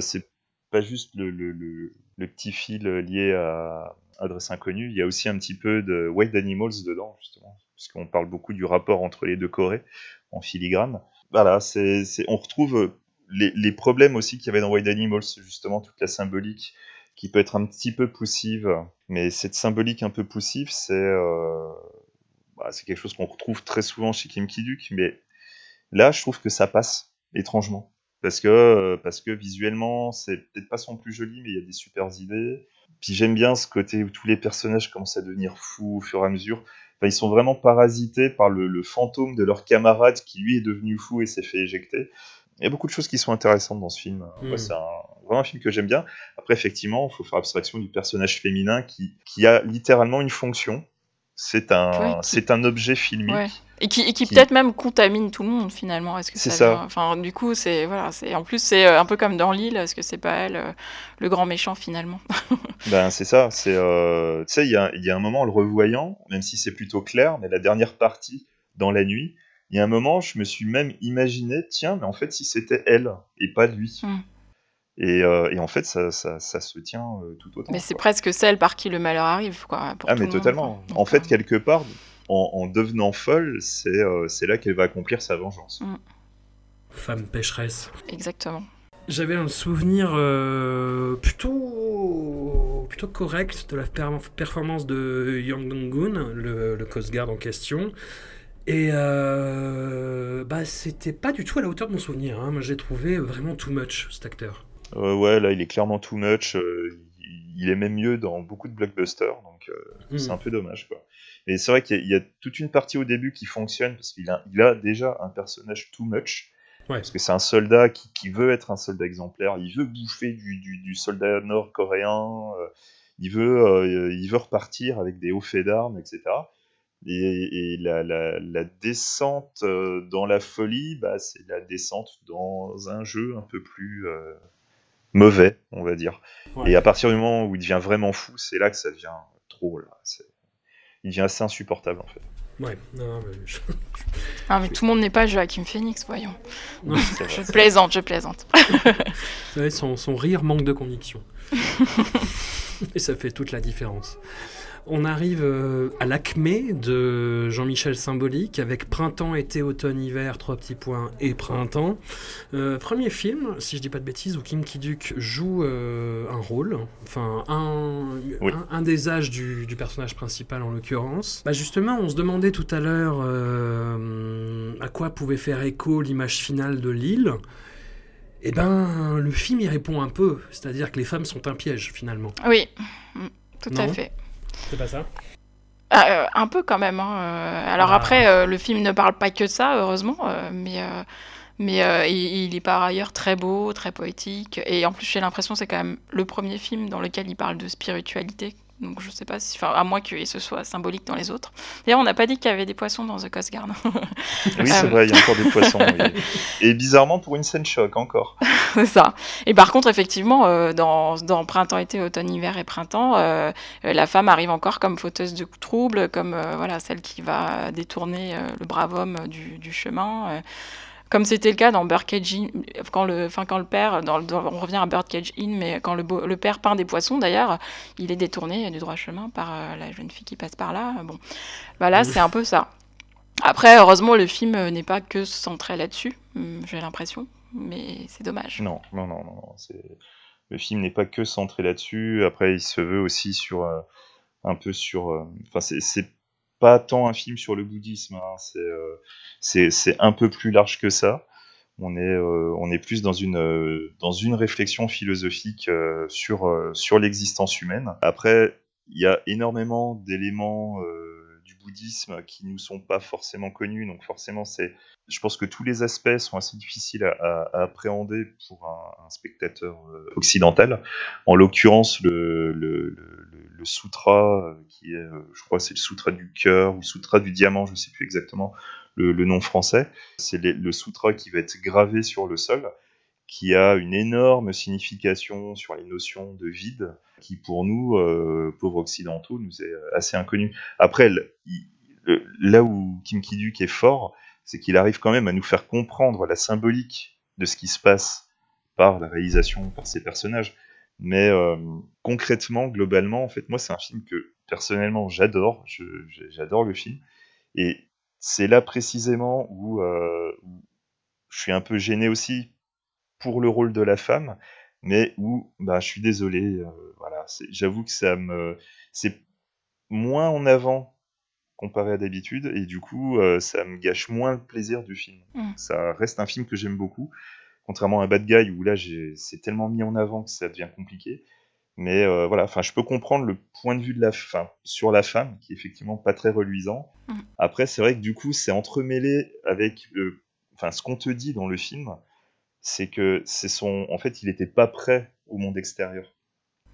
pas juste le, petit fil lié à Adresse Inconnue, il y a aussi un petit peu de White Animals dedans, justement, puisqu'on parle beaucoup du rapport entre les deux Corées en filigrane. Voilà, on retrouve les, les problèmes aussi qu'il y avait dans White Animals, justement, toute la symbolique qui peut être un petit peu poussive, mais cette symbolique un peu poussive, c'est euh, bah, quelque chose qu'on retrouve très souvent chez Kim Ki-duk, mais là, je trouve que ça passe étrangement. Parce que euh, parce que visuellement c'est peut-être pas son plus joli mais il y a des super idées. Puis j'aime bien ce côté où tous les personnages commencent à devenir fous au fur et à mesure. Ils sont vraiment parasités par le, fantôme de leur camarade qui lui est devenu fou et s'est fait éjecter il y a beaucoup de choses qui sont intéressantes dans ce film mm. c'est un, vraiment un film que j'aime bien après effectivement il faut faire abstraction du personnage féminin qui, qui a littéralement une fonction c'est un, c'est un objet filmique. Et qui, qui, peut-être même contamine tout le monde finalement. Est-ce que c'est ça, Enfin, du coup, c'est voilà, c'est en plus c'est euh, un peu comme dans l'île. Est-ce que c'est pas elle euh, le grand méchant finalement? Ben c'est ça. C'est euh, tu sais, il y a, y a un moment en le revoyant, même si c'est plutôt clair, mais la dernière partie dans la nuit, il y a un moment, je me suis même imaginé, tiens, mais en fait, si c'était elle et pas lui. Hmm. Euh, et, en fait, ça, se tient euh, tout autant. Mais c'est presque celle par qui le malheur arrive, quoi. ah, mais totalement. en fait, quelque part, en, devenant folle, euh, c'est là qu'elle va accomplir sa vengeance. Mm. Femme pécheresse. Exactement. J'avais un souvenir plutôt, plutôt correct de la performance de Yang Dong-gun, le, le Coast Guard en question. Et bah, c'était pas du tout à la hauteur de mon souvenir. Hein. Moi, j'ai trouvé vraiment too much cet acteur. Euh, ouais, là, il est clairement too much. Euh, il est même mieux dans beaucoup de blockbusters, donc euh, hmm. c'est un peu dommage, quoi. Mais c'est vrai qu'il y, a toute une partie au début qui fonctionne parce qu'il a, il a déjà un personnage too much. Ouais. Parce que c'est un soldat qui, qui veut être un soldat exemplaire, il veut bouffer du, du, du soldat nord-coréen, euh, il, veut, euh, il veut repartir avec des hauts faits d'armes, etc. Et, et la, la, la descente euh, dans la folie, bah, c'est la descente dans un jeu un peu plus euh, mauvais, on va dire. Ouais. Et à partir du moment où il devient vraiment fou, c'est là que ça devient trop. Là. Il devient assez insupportable en fait. Ouais, non, mais je- Ah, mais tout le monde n'est pas Joachim Phoenix, voyons. non. Je plaisante, je plaisante. vous savez, son, son rire manque de conviction. Et ça fait toute la différence. On arrive euh, à l'acmé de Jean-Michel Symbolique avec Printemps, été, automne, hiver, trois petits points et printemps. Euh, premier film, si je dis pas de bêtises, où Kim Ki-duk joue euh, un rôle, enfin un, Oui. un, un des âges du, du personnage principal en l'occurrence. Bah justement, on se demandait tout à l'heure euh, à quoi pouvait faire écho l'image finale de l'île. Eh ben, le film y répond un peu, c'est-à-dire que les femmes sont un piège finalement. Oui, mm, tout à fait. C'est pas ça Ah, euh, un peu quand même. hein, euh, Alors Ah. après, euh, le film ne parle pas que de ça, heureusement, euh, mais, mais il, il est par ailleurs très beau, très poétique. Et en plus, j'ai l'impression que c'est quand même le premier film dans lequel il parle de spiritualité. Donc je sais pas si, enfin, à moins que ce soit symbolique dans les autres. D'ailleurs, on n'a pas dit qu'il y avait des poissons dans The Coast Guard. Oui, c'est Euh. vrai, il y a encore des poissons. oui. Et bizarrement, pour une scène choc encore. c'est ça. Et par contre, effectivement, euh, dans, dans printemps, été, automne, hiver et printemps, euh, la femme arrive encore comme fauteuse de troubles, comme euh, voilà celle qui va détourner le brave homme du, du chemin. Comme c'était le cas dans Birdcage Inn, quand le, quand le père, on revient à Birdcage Inn, mais quand le, le père peint des poissons, d'ailleurs, il est détourné du droit chemin par euh, la jeune fille qui passe par là. Bon, bah là, c'est un peu ça. Après, heureusement, le film n'est pas que centré là-dessus, hum, j'ai l'impression, mais c'est dommage. Non, non, non, non. Le film n'est pas que centré là-dessus. Après, il se veut aussi sur euh, un peu sur. euh, Enfin, c'est pas tant un film sur le bouddhisme. hein, C'est euh, un peu plus large que ça. On est euh, on est plus dans une euh, dans une réflexion philosophique sur sur l'existence humaine. Après, il y a énormément d'éléments bouddhisme qui nous sont pas forcément connus. Donc forcément, c'est je pense que tous les aspects sont assez difficiles à, appréhender pour un, spectateur euh, occidental. En l'occurrence, le, le, sutra, euh, qui est, euh, je crois, c'est le sutra du cœur ou sutra du diamant, je ne sais plus exactement le, nom français. C'est le sutra qui va être gravé sur le sol, qui a une énorme signification sur les notions de vide, qui pour nous, euh, pauvres occidentaux, nous est assez inconnu. Après, là où Kim Ki-duk est fort, c'est qu'il arrive quand même à nous faire comprendre la symbolique de ce qui se passe par la réalisation, par ses personnages. Mais euh, concrètement, globalement, en fait, moi, c'est un film que personnellement j'adore. J'adore le film. Et c'est là précisément où, euh, où je suis un peu gêné aussi pour le rôle de la femme, mais où bah, je suis désolé. euh, voilà, j'avoue que ça me. C'est moins en avant comparé à d'habitude, et du coup, euh, ça me gâche moins le plaisir du film. Mm. Ça reste un film que j'aime beaucoup, contrairement à Bad Guy, où là, c'est tellement mis en avant que ça devient compliqué. Mais euh, voilà, enfin, je peux comprendre le point de vue de la fin sur la femme, qui est effectivement pas très reluisant. Mm. Après, c'est vrai que du coup, c'est entremêlé avec le, enfin, ce qu'on te dit dans le film, c'est que c'est son, en fait, il était pas prêt au monde extérieur,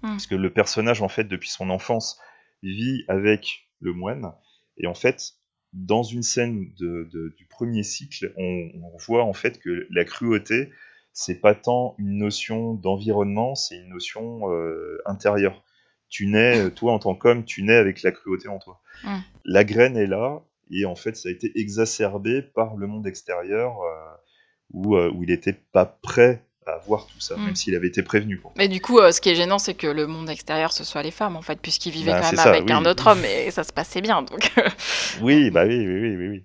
Mm. parce que le personnage, en fait, depuis son enfance, vit avec le moine, et en fait, dans une scène de, de- du premier cycle, on, on voit en fait que la cruauté, c'est pas tant une notion d'environnement, c'est une notion euh, intérieure. Tu nais, euh, toi en tant qu'homme, tu nais avec la cruauté en toi. Mm. La graine est là, et en fait, ça a été exacerbé par le monde extérieur, euh, où, euh, où il était pas prêt à voir tout ça, Mm. même s'il avait été prévenu. Pour. Mais du coup, euh, ce qui est gênant, c'est que le monde extérieur, ce soit les femmes, en fait, puisqu'ils vivaient Bah, quand même ça, avec oui. un autre homme et ça se passait bien. Donc, Oui, bah oui, oui, oui, oui, oui.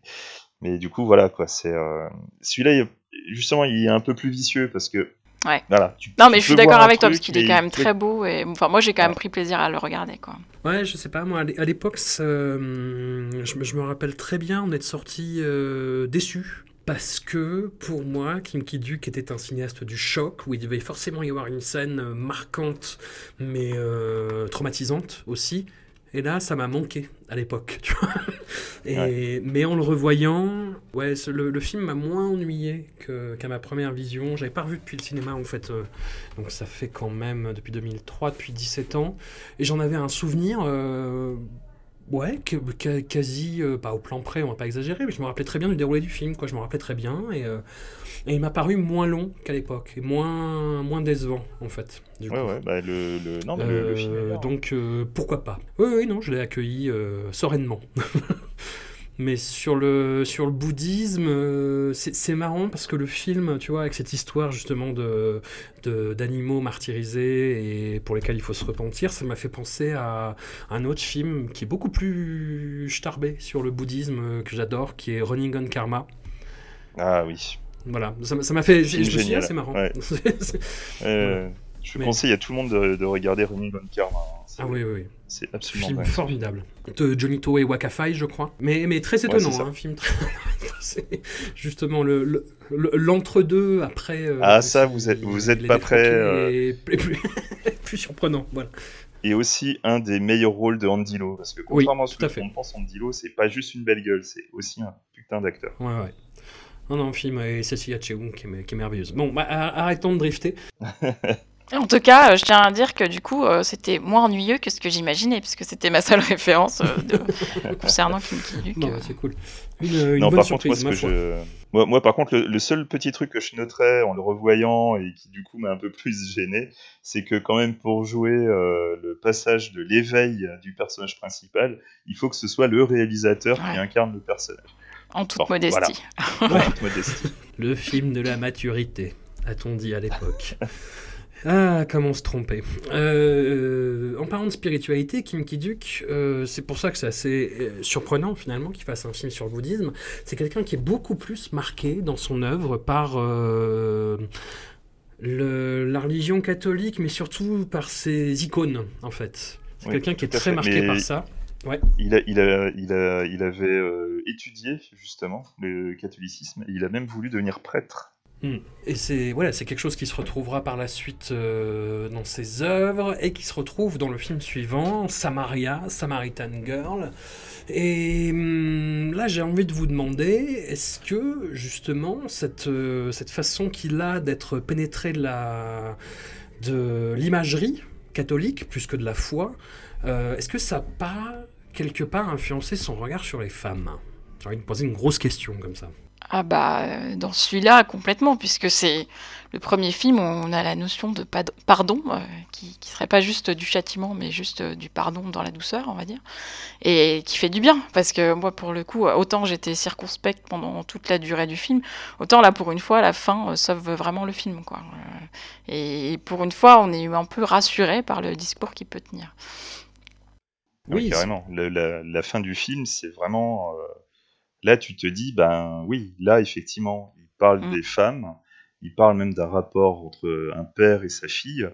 Mais du coup, voilà quoi. C'est euh, celui-là, justement, il est un peu plus vicieux parce que. Ouais. Voilà. tu- non, mais tu je suis d'accord avec toi, parce qu'il est quand même très beau. Et enfin, moi, j'ai quand même Ouais. pris plaisir à le regarder, quoi. Ouais, je sais pas, moi, à l'é- à l'époque, je, me- je me rappelle très bien, on est sorti euh, déçus. Parce que, pour moi, Kim Ki-duk était un cinéaste du choc, où il devait forcément y avoir une scène euh, marquante, mais euh, traumatisante aussi. Et là, ça m'a manqué à l'époque, tu vois. Et, Mais en le revoyant, ouais, le, le film m'a moins ennuyé qu'à ma première vision. J'avais pas revu depuis le cinéma, en fait. euh, donc ça fait quand même depuis 2003, depuis 17 ans. Et j'en avais un souvenir, euh, ouais, que- que- quasi, euh, pas au plan près, on va pas exagérer, mais je me rappelais très bien du déroulé du film, quoi. Je me rappelais très bien. Et, euh, et il m'a paru moins long qu'à l'époque, et moins, moins décevant, en fait. du Ouais, coup. ouais, bah le, le- non, mais le, le film Euh, donc pourquoi pas Oui, oui, non, je l'ai accueilli sereinement. Mais sur le, sur le bouddhisme, euh, c'est marrant parce que le film, tu vois, avec cette histoire justement de de- d'animaux martyrisés et pour lesquels il faut se repentir, ça m'a fait penser à un autre film qui est beaucoup plus starbé sur le bouddhisme euh, que j'adore, qui est Running on Karma. Ah oui. Voilà, ça m'a- fait. Je me suis dit, ah, c'est marrant. Ouais. Euh, je Mais- conseille à tout le monde de, de regarder Running on Karma. hein. Ah oui, oui, oui. C'est absolument Film formidable. De Johnny Toe et Wakafai, je crois. Mais, mais très étonnant, un film très... C'est justement le- le- le- l'entre-deux après... euh, Ah, ça, vous êtes- vous êtes pas euh. Et, et plus, plus surprenant, voilà. Et aussi un des meilleurs rôles de Andy Lau. Parce que Oui, contrairement à ce tout à que fait. on pense, Andy Lau, c'est pas juste une belle gueule, c'est aussi un putain d'acteur. Ouais, ouais. Non, non, film et Cecilia Cheung qui est, qui est merveilleuse. Bon, bah, ar- arrêtons de drifter. En tout cas, euh, je tiens à dire que du coup, euh, c'était moins ennuyeux que ce que j'imaginais, puisque c'était ma seule référence euh, de- concernant Kim Ki-duk. Non, c'est cool. Une, une non, bonne par contre, moi, ce que je... moi, moi, par contre, le, le seul petit truc que je noterais en le revoyant et qui, du coup, m'a un peu plus gêné, c'est que, quand même, pour jouer euh, le passage de l'éveil du personnage principal, il faut que ce soit le réalisateur qui incarne le personnage. En toute Bon, modestie. En toute modestie. Le film de la maturité, a-t-on dit à l'époque. Ah, comment se tromper. Euh, en parlant de spiritualité, Kim Ki-duk, euh, c'est pour ça que c'est assez euh, surprenant finalement qu'il fasse un film sur le bouddhisme. C'est quelqu'un qui est beaucoup plus marqué dans son œuvre par euh, le- la religion catholique, mais surtout par ses icônes en fait. C'est Oui, quelqu'un qui est très fait, marqué mais- par ça. Il, a, il, a, il, a, il avait euh, étudié, justement, le catholicisme, et il a même voulu devenir prêtre. Hmm. Et c'est voilà, c'est quelque chose qui se retrouvera par la suite euh, dans ses œuvres et qui se retrouve dans le film suivant, Samaria, Samaritan Girl. Et hum, là, j'ai envie de vous demander, est-ce que justement cette, euh, cette façon qu'il a d'être pénétré de la de l'imagerie catholique plus que de la foi, euh, est-ce que ça n'a pas quelque part influencé son regard sur les femmes? J'ai envie de poser une grosse question comme ça. Ah bah, euh, dans celui-là, complètement, puisque c'est le premier film où on a la notion de pardon, euh, qui, qui serait pas juste du châtiment, mais juste euh, du pardon dans la douceur, on va dire, et qui fait du bien, parce que moi, pour le coup, autant j'étais circonspecte pendant toute la durée du film, autant là, pour une fois, la fin euh, sauve vraiment le film, quoi. Et pour une fois, on est un peu rassuré par le discours qu'il peut tenir. Oui, carrément. Le- la, la fin du film, c'est vraiment. Là, tu te dis, ben oui, là, effectivement, il parle Mm. des femmes, il parle même d'un rapport entre un père et sa fille.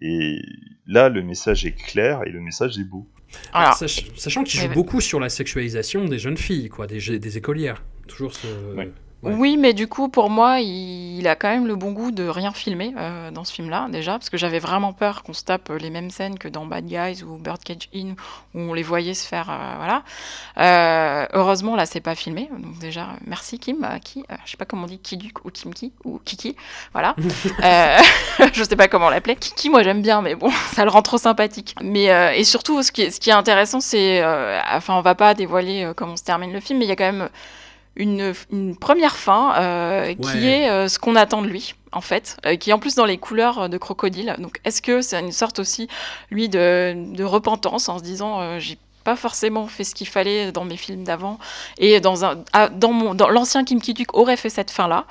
Et là, le message est clair et le message est beau. Alors, Sach- sachant qu'il joue ouais. beaucoup sur la sexualisation des jeunes filles, quoi, des, des écolières. Toujours ce. Ouais. Ouais. Oui, mais du coup, pour moi, il, il a quand même le bon goût de rien filmer euh, dans ce film-là, déjà, parce que j'avais vraiment peur qu'on se tape les mêmes scènes que dans Bad Guys ou Birdcage Inn, où on les voyait se faire, euh, voilà. Euh, heureusement, là, c'est pas filmé, donc déjà, merci Kim, euh, qui, euh, je sais pas comment on dit, Kiduk ou Kimki ou Kiki, voilà. Euh, je sais pas comment on l'appelait. Kiki, moi, j'aime bien, mais bon, ça le rend trop sympathique. Mais euh, et surtout, ce qui est, ce qui est intéressant, c'est, euh, enfin, on va pas dévoiler euh, comment se termine le film, mais il y a quand même une, une première fin euh, qui est euh, ce qu'on attend de lui en fait, euh, qui est en plus dans les couleurs de crocodile. Donc est-ce que c'est une sorte aussi lui de, de repentance en se disant euh, j'ai pas forcément fait ce qu'il fallait dans mes films d'avant et dans un ah, dans mon dans l'ancien Kim Ki-duk aurait fait cette fin là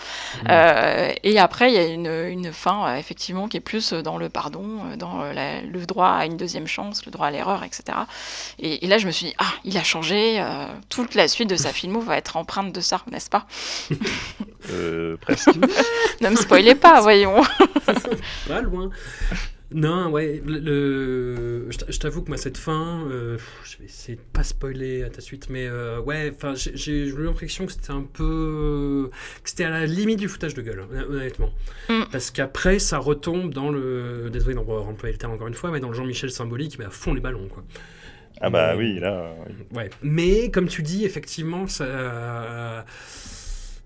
Mhm. et après il y a une, une fin euh, effectivement qui est plus dans le pardon euh, dans euh, la- le droit à une deuxième chance le droit à l'erreur etc et, et là je me suis dit ah il a changé euh, toute la suite de sa filmo va être empreinte de ça n'est-ce pas? Euh, presque. ne me spoilez pas voyons Pas loin. Non, ouais, le, le- je t'a- je t'avoue que moi, cette fin, euh, je vais essayer de pas spoiler à ta suite, mais euh, ouais, enfin, j'ai- eu l'impression que c'était un peu. que c'était à la limite du foutage de gueule, hon- honnêtement. Mm. Parce qu'après, ça retombe dans le. Désolé d'en employer le terme encore une fois, mais dans le Jean-Michel symbolique, mais à fond les ballons, quoi. Ah bah Mais- oui, là. oui. Ouais. Mais comme tu dis, effectivement, ça.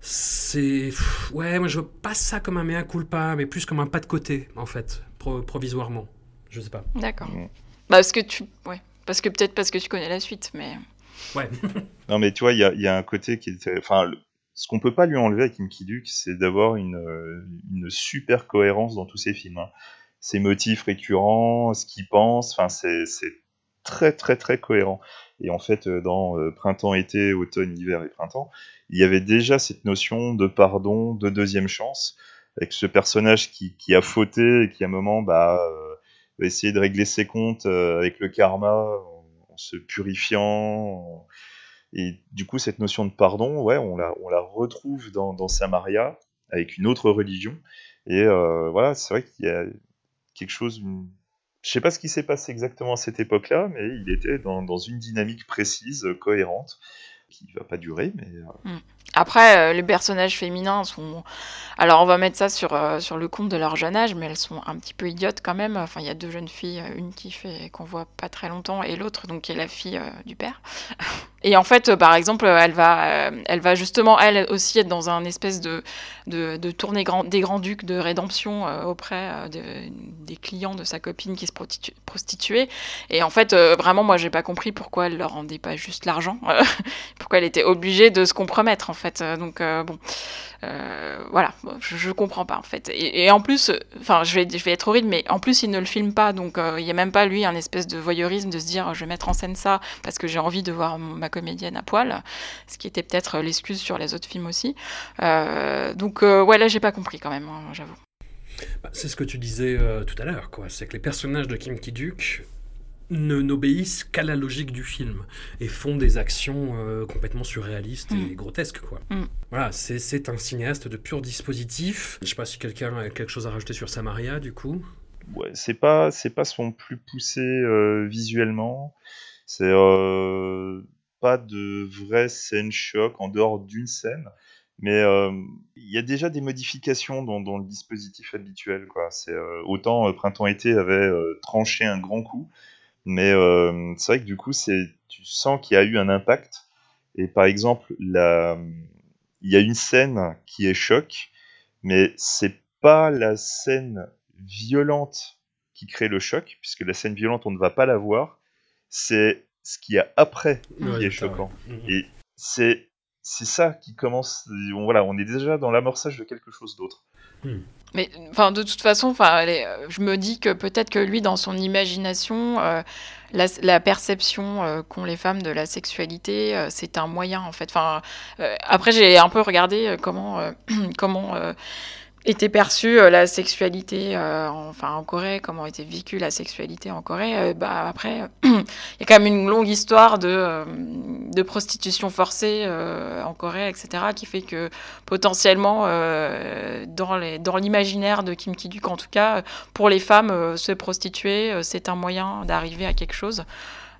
C'est. Ouais, moi je vois pas ça comme un mea culpa, mais plus comme un pas de côté, en fait, pro- provisoirement. Je sais pas. D'accord. Bah, parce que tu. Ouais. Parce que peut-être parce que tu connais la suite, mais. Ouais. Non, mais tu vois, il y a, il y a un côté qui est. Enfin, le- ce qu'on peut pas lui enlever à Kim Ki-duk, c'est d'avoir une, euh, une super cohérence dans tous ses films. hein. Ses motifs récurrents, ce qu'il pense, enfin, c'est c'est très, très, très cohérent. Et en fait, euh, dans euh, Printemps, été, automne, hiver et printemps, il y avait déjà cette notion de pardon, de deuxième chance, avec ce personnage qui, a fauté et qui, à un moment, bah, euh, va essayer de régler ses comptes euh, avec le karma en, se purifiant. Et du coup, cette notion de pardon, ouais, on la, on la retrouve dans, Samaria avec une autre religion. Et euh, voilà, c'est vrai qu'il y a quelque chose. Je sais pas ce qui s'est passé exactement à cette époque-là, mais il était dans, une dynamique précise, cohérente, qui va pas durer, euh, Après, euh, les personnages féminins sont. Alors, on va mettre ça sur, euh, sur le compte de leur jeune âge, mais elles sont un petit peu idiotes quand même. Enfin, il y a deux jeunes filles, une qui fait qu'on voit pas très longtemps, et l'autre, donc, qui est la fille du père. Et en fait, par exemple, elle va, elle va justement, elle aussi, être dans un espèce de, de, de tournée grand, des grands-ducs de rédemption auprès de- des clients de sa copine qui se prostitu- prostituait. Et en fait, vraiment, moi, j'ai pas compris pourquoi elle leur rendait pas juste l'argent. Pourquoi elle était obligée de se compromettre en fait. Euh, Donc euh, bon, euh, voilà, je, je comprends pas en fait. Et, en plus, enfin, je vais, être horrible, mais en plus, il ne le filme pas, donc il y a même pas lui un espèce de voyeurisme de se dire, je vais mettre en scène ça parce que j'ai envie de voir ma comédienne à poil, ce qui était peut-être l'excuse sur les autres films aussi. Donc ouais, là, j'ai pas compris quand même, hein, j'avoue. Bah, c'est ce que tu disais tout à l'heure, quoi. C'est que les personnages de Kim Ki-duk ne n'obéissent qu'à la logique du film et font des actions euh, complètement surréalistes et Mm. grotesques, quoi. Mm. Voilà, c'est c'est un cinéaste de pur dispositif. Je sais pas si quelqu'un a quelque chose à rajouter sur Samaria, du coup. ouais, c'est pas c'est pas son plus poussé euh, visuellement. C'est euh, pas de vraie scène choc en dehors d'une scène, mais euh, il y a déjà des modifications dans, dans le dispositif habituel. Quoi. C'est euh, autant euh, printemps-été avait euh, tranché un grand coup, mais euh, c'est vrai que du coup c'est tu sens qu'il y a eu un impact. Et par exemple, la, il y a une scène qui est choc, mais c'est pas la scène violente qui crée le choc, puisque la scène violente, on ne va pas la voir. C'est ce qu'il y a après qui est choquant. ouais. Mhm. Et c'est c'est ça qui commence. on- Voilà, on est déjà dans l'amorçage de quelque chose d'autre. Mais enfin, de toute façon, enfin, euh, je me dis que peut-être que lui, dans son imagination, euh, la, perception euh, qu'ont les femmes de la sexualité, c'est un moyen en fait. Enfin, après, j'ai un peu regardé comment comment était perçue euh, la sexualité euh, en, enfin, en Corée, comment était vécue la sexualité en Corée. Euh, bah, après, il y a quand même une longue histoire de, de prostitution forcée en Corée, etc., qui fait que potentiellement, dans les- dans l'imaginaire de Kim Ki-duk, en tout cas, pour les femmes, se prostituer, c'est un moyen d'arriver à quelque chose.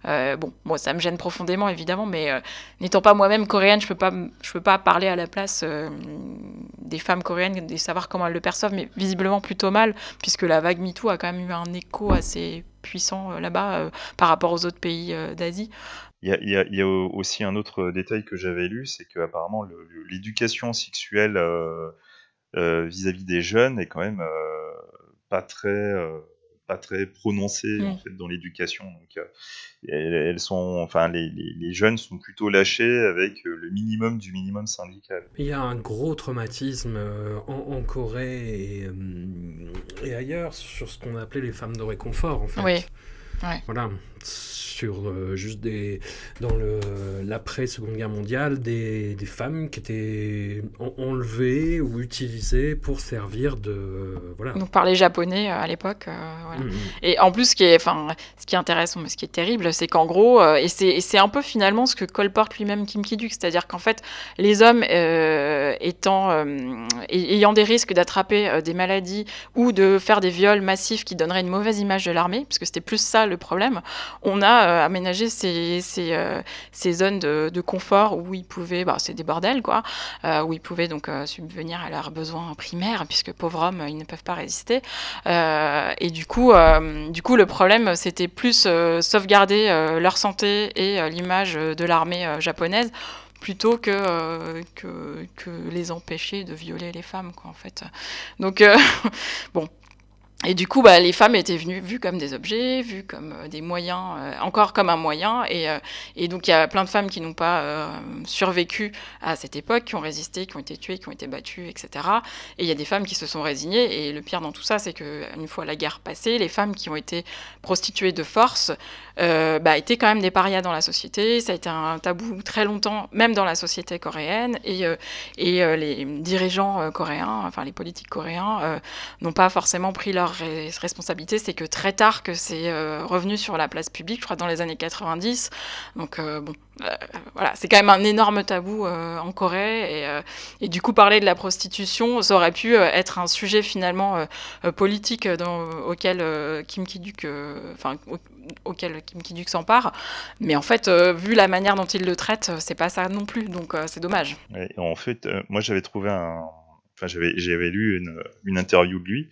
Euh, bon, moi, ça me gêne profondément, évidemment, mais euh, n'étant pas moi-même coréenne, je peux pas, peux pas parler à la place euh, des femmes coréennes et savoir comment elles le perçoivent, mais visiblement plutôt mal, puisque la vague MeToo a quand même eu un écho assez puissant là-bas par rapport aux autres pays d'Asie. Il y a, aussi un autre détail que j'avais lu, c'est qu'apparemment l'éducation sexuelle vis-à-vis des jeunes est quand même pas très pas très prononcée Mm. en fait dans l'éducation. Donc euh, elles, elles sont, enfin les, les, les jeunes sont plutôt lâchés avec euh, le minimum du minimum syndical. Il y a un gros traumatisme euh, en, en Corée et, euh, et ailleurs sur ce qu'on appelait les femmes de réconfort, en fait. Oui. Ouais. Voilà, sur euh, juste des. dans le l'après-seconde guerre mondiale, des, des femmes qui étaient en- enlevées ou utilisées pour servir de. voilà. Donc par les Japonais euh, à l'époque. euh, voilà. Mhm. Et en plus, ce qui est, enfin, ce qui est intéressant, mais ce qui est terrible, c'est qu'en gros, euh, et c'est un peu finalement ce que colporte lui-même Kim Ki-duk, c'est-à-dire qu'en fait, les hommes euh, étant, euh, ay- ayant des risques d'attraper euh, des maladies ou de faire des viols massifs qui donneraient une mauvaise image de l'armée, parce que c'était plus ça le problème, on a euh, aménager ces, ces, euh, zones de, confort où ils pouvaient, bah, c'est des bordels quoi, euh, où ils pouvaient donc subvenir à leurs besoins primaires, puisque pauvres hommes, ils ne peuvent pas résister. Et du coup, du coup, le problème, c'était plus sauvegarder leur santé et l'image de l'armée japonaise plutôt que, que, les empêcher de violer les femmes, quoi, en fait. Donc, bon. Et du coup, bah, les femmes étaient vues comme des objets, vues comme euh, des moyens, euh, encore comme un moyen. Et, euh, et donc, il y a plein de femmes qui n'ont pas survécu à cette époque, qui ont résisté, qui ont été tuées, qui ont été battues, etc. Et il y a des femmes qui se sont résignées. Et le pire dans tout ça, c'est qu'une fois la guerre passée, les femmes qui ont été prostituées de force bah, étaient quand même des parias dans la société. Ça a été un tabou très longtemps, même dans la société coréenne. Et, et les dirigeants coréens, enfin les politiques coréens, n'ont pas forcément pris responsabilités. C'est que très tard que c'est euh, revenu sur la place publique, je crois dans les années 90. Donc euh, bon, euh, voilà, c'est quand même un énorme tabou en Corée. Et, du coup, parler de la prostitution, ça aurait pu être un sujet finalement politique auquel Kim Ki-duk, enfin au- auquel Kim Ki-duk s'empare. Mais en fait, vu la manière dont il le traite, c'est pas ça non plus. Donc c'est dommage. En fait, moi j'avais trouvé un. Enfin, j'avais, lu une, interview de lui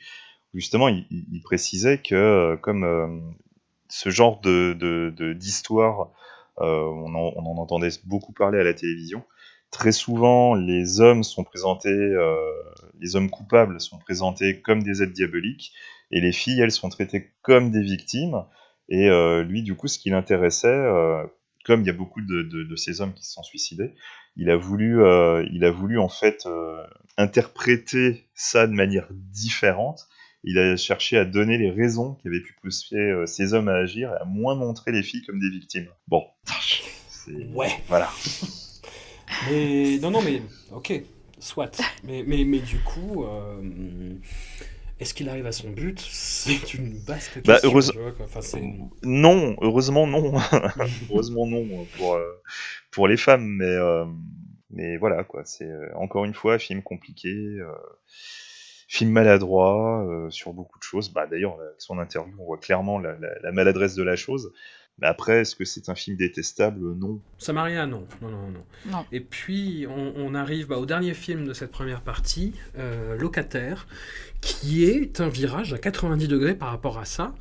justement il, précisait que, euh, comme euh, ce genre de, d'histoire, euh, on, en, entendait beaucoup parler à la télévision, très souvent les hommes sont présentés, les hommes coupables sont présentés comme des êtres diaboliques et les filles, elles, sont traitées comme des victimes. Et lui, du coup, ce qui l'intéressait, comme il y a beaucoup de, ces hommes qui se sont suicidés, il a voulu, il a voulu en fait interpréter ça de manière différente. Il a cherché à donner les raisons qui avaient pu pousser euh, ces hommes à agir et à moins montrer les filles comme des victimes. Bon, Ouais. voilà. Mais non, non, mais ok, soit. Mais, mais, mais du coup, euh, est-ce qu'il arrive à son but? C'est une vaste question. Bah, heureuse- tu vois. Enfin, Non, heureusement non. heureusement non pour euh, pour les femmes, mais euh, mais voilà quoi. C'est encore une fois film compliqué, euh, film maladroit euh, sur beaucoup de choses. Bah d'ailleurs son interview, on voit clairement la, la- la maladresse de la chose. Mais après, est-ce que c'est un film détestable? Non. Samaria, non. Non, non, non. Non. Et puis, on, on arrive bah, au dernier film de cette première partie, euh, Locataire, qui est un virage à 90 degrés par rapport à ça,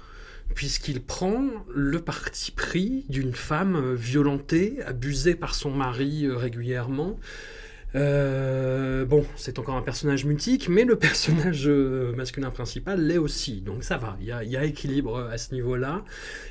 puisqu'il prend le parti pris d'une femme euh, violentée, abusée par son mari euh, régulièrement. Euh, bon, c'est encore un personnage mutique, mais le personnage euh, masculin principal l'est aussi, donc ça va, il y y a équilibre à ce niveau-là.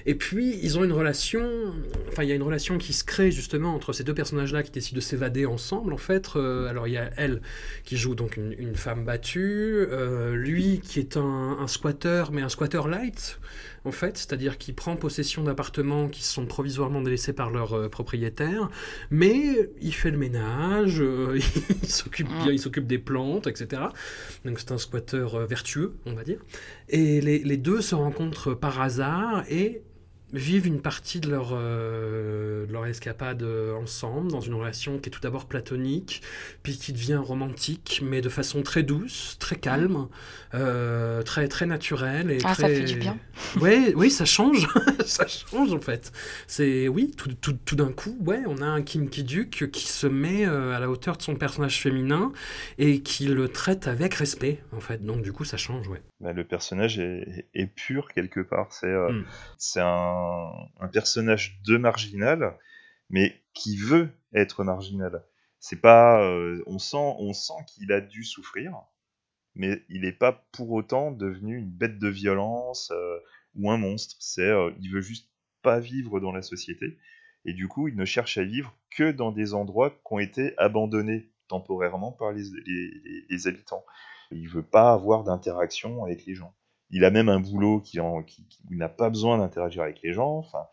Et puis, ils ont une relation, enfin, il y a une relation qui se crée justement entre ces deux personnages-là qui décident de s'évader ensemble, en fait. Euh, alors, il y a elle qui joue donc une, femme battue, lui qui est un, un squatter, mais un squatter light, en fait, c'est-à-dire qui prend possession d'appartements qui sont provisoirement délaissés par leurs euh, propriétaires, mais il fait le ménage, euh, il s'occupe bien, il s'occupe des plantes, etc. Donc c'est un squatter euh, vertueux, on va dire. Et les, les deux se rencontrent par hasard et vivent une partie de leur, euh, de leur escapade euh, ensemble, dans une relation qui est tout d'abord platonique, puis qui devient romantique, mais de façon très douce, très calme, euh, très, très naturelle. Et Ah, ça très... fait du bien. Ouais, oui, ça change, ça change en fait. C'est oui, tout, tout, tout d'un coup, ouais, on a un Kim Ki-duk qui se met à la hauteur de son personnage féminin et qui le traite avec respect, en fait. Donc du coup, ça change, ouais. Bah, le personnage est, est pur quelque part. C'est euh, Mm. c'est un, un personnage de marginal, mais qui veut être marginal. C'est pas, euh, on sent, on sent qu'il a dû souffrir, mais il n'est pas pour autant devenu une bête de violence euh, ou un monstre. C'est, il veut juste pas vivre dans la société, et du coup, il ne cherche à vivre que dans des endroits qui ont été abandonnés temporairement par les, les, les- les habitants. Il veut pas avoir d'interaction avec les gens. Il a même un boulot qui, en, qui, qui- où il n'a pas besoin d'interagir avec les gens. Enfin,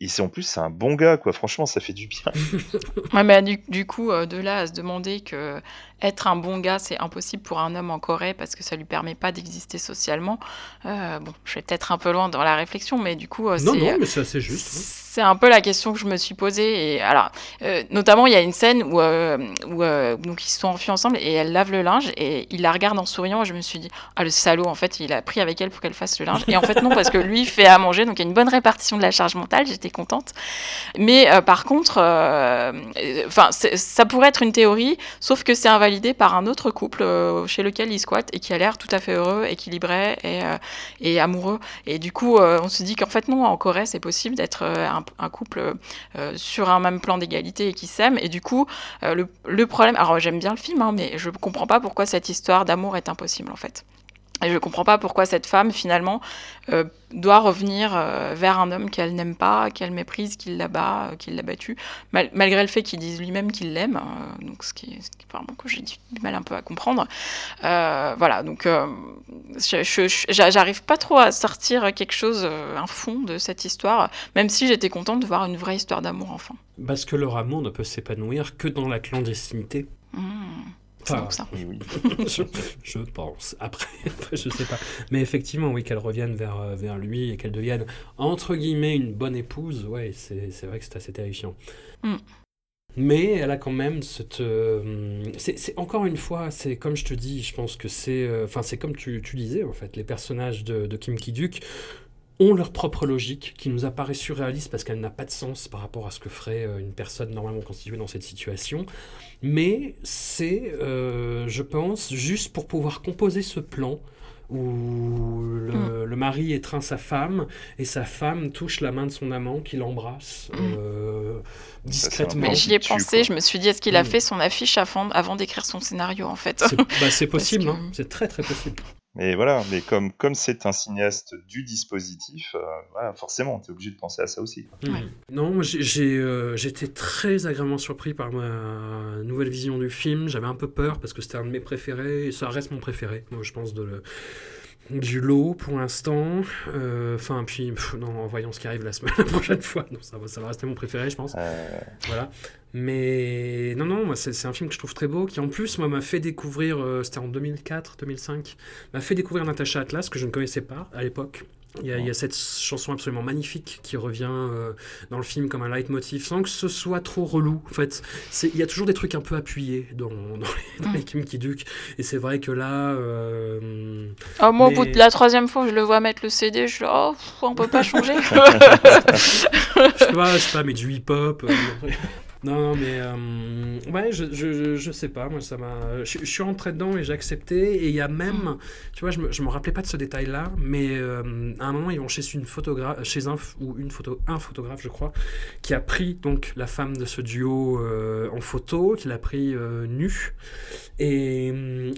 et c'est en plus c'est un bon gars quoi. Franchement, ça fait du bien. Ouais, mais du, du coup, euh, de là à se demander que être un bon gars, c'est impossible pour un homme en Corée parce que ça lui permet pas d'exister socialement. euh, bon, je vais peut-être un peu loin dans la réflexion, mais du coup, euh, Non, c'est non, mais c'est assez juste. C'est un peu la question que je me suis posée. Et alors, euh, notamment, il y a une scène où, euh, où euh, donc ils se sont enfuis ensemble et elle lave le linge et il la regarde en souriant. Et je me suis dit, ah le salaud, en fait, il a pris avec elle pour qu'elle fasse le linge. Et en fait, non, parce que lui fait à manger, donc il y a une bonne répartition de la charge mentale. J'étais contente. Mais par contre, enfin, ça pourrait être une théorie, sauf que c'est invalidé par un autre couple chez lequel il squatte et qui a l'air tout à fait heureux, équilibré et, et amoureux. Et du coup, on se dit qu'en fait, non, en Corée, c'est possible d'être un, un couple euh, sur un même plan d'égalité et qui s'aiment. Et du coup, euh, le, problème. Alors, j'aime bien le film, hein, mais je comprends pas pourquoi cette histoire d'amour est impossible, en fait. Et je comprends pas pourquoi cette femme, finalement, euh, doit revenir euh, vers un homme qu'elle n'aime pas, qu'elle méprise, qu'il la bat, euh, qu'il l'a battu, mal- malgré le fait qu'il dise lui-même qu'il l'aime. euh, donc, ce qui, ce qui vraiment, que j'ai du mal un peu à comprendre. Voilà, donc j'arrive pas trop à sortir quelque chose, un fond de cette histoire, même si j'étais contente de voir une vraie histoire d'amour enfin. Parce que leur amour ne peut s'épanouir que dans la clandestinité. Mmh. Enfin, ça. Oui, je, je pense. Après, je sais pas. Mais effectivement, oui, qu'elle revienne vers, euh, vers lui et qu'elle devienne, entre guillemets, une bonne épouse, ouais, c'est vrai que c'est assez terrifiant. Mm. Mais elle a quand même cette. euh, c'est c'est- encore une fois, c'est comme je te dis, je pense que c'est. euh, Enfin, c'est comme tu, tu disais, en fait. Les personnages de, de Kim Ki-duk ont leur propre logique qui nous apparaît surréaliste parce qu'elle n'a pas de sens par rapport à ce que ferait euh, une personne normalement constituée dans cette situation. Mais c'est, euh, je pense, juste pour pouvoir composer ce plan où le, le mari étreint sa femme et sa femme touche la main de son amant qui l'embrasse euh, discrètement. J'y ai pensé, quoi. je me suis dit, est-ce qu'il a Mm. fait son affiche avant, avant d'écrire son scénario, en fait? C'est bah, c'est possible, que- hein. c'est très très possible. Mais voilà, mais comme comme c'est un cinéaste du dispositif, euh, voilà, forcément, tu es obligé de penser à ça aussi. Mhm. Non, moi, j'ai- j'ai euh, j'étais très agréablement surpris par ma nouvelle vision du film. J'avais un peu peur parce que c'était un de mes préférés et ça reste mon préféré, moi, je pense, de le- du lot pour l'instant. Euh, Enfin, puis pff, non, en voyant ce qui arrive la semaine la prochaine fois, non, ça, va, ça va rester mon préféré, je pense. Euh, Voilà. Mais non, non, moi, c'est un film que je trouve très beau, qui en plus, moi, m'a fait découvrir, euh, c'était en 2004, 2005, m'a fait découvrir Natasha Atlas, que je ne connaissais pas à l'époque. Il y, a, il y a cette chanson absolument magnifique qui revient euh, dans le film comme un leitmotiv, sans que ce soit trop relou. En fait, il y a toujours des trucs un peu appuyés dans, dans les, dans les Kim Ki-duk. Et c'est vrai que là, euh, Oh, moi, au bout de la troisième fois que je le vois mettre le CD, je suis là, oh, pff, on peut pas changer. je sais pas, je sais pas, mais du hip-hop. euh, non, non, mais euh, ouais, je, je, je- sais pas, moi ça m'a. Je, suis rentré dedans et j'ai accepté. Et il y a même, tu vois, je me, je me rappelais pas de ce détail-là, mais euh, à un moment ils vont chez une photographe, chez un ou une photo, un photographe, je crois, qui a pris donc la femme de ce duo euh, en photo, qui l'a pris nue. Et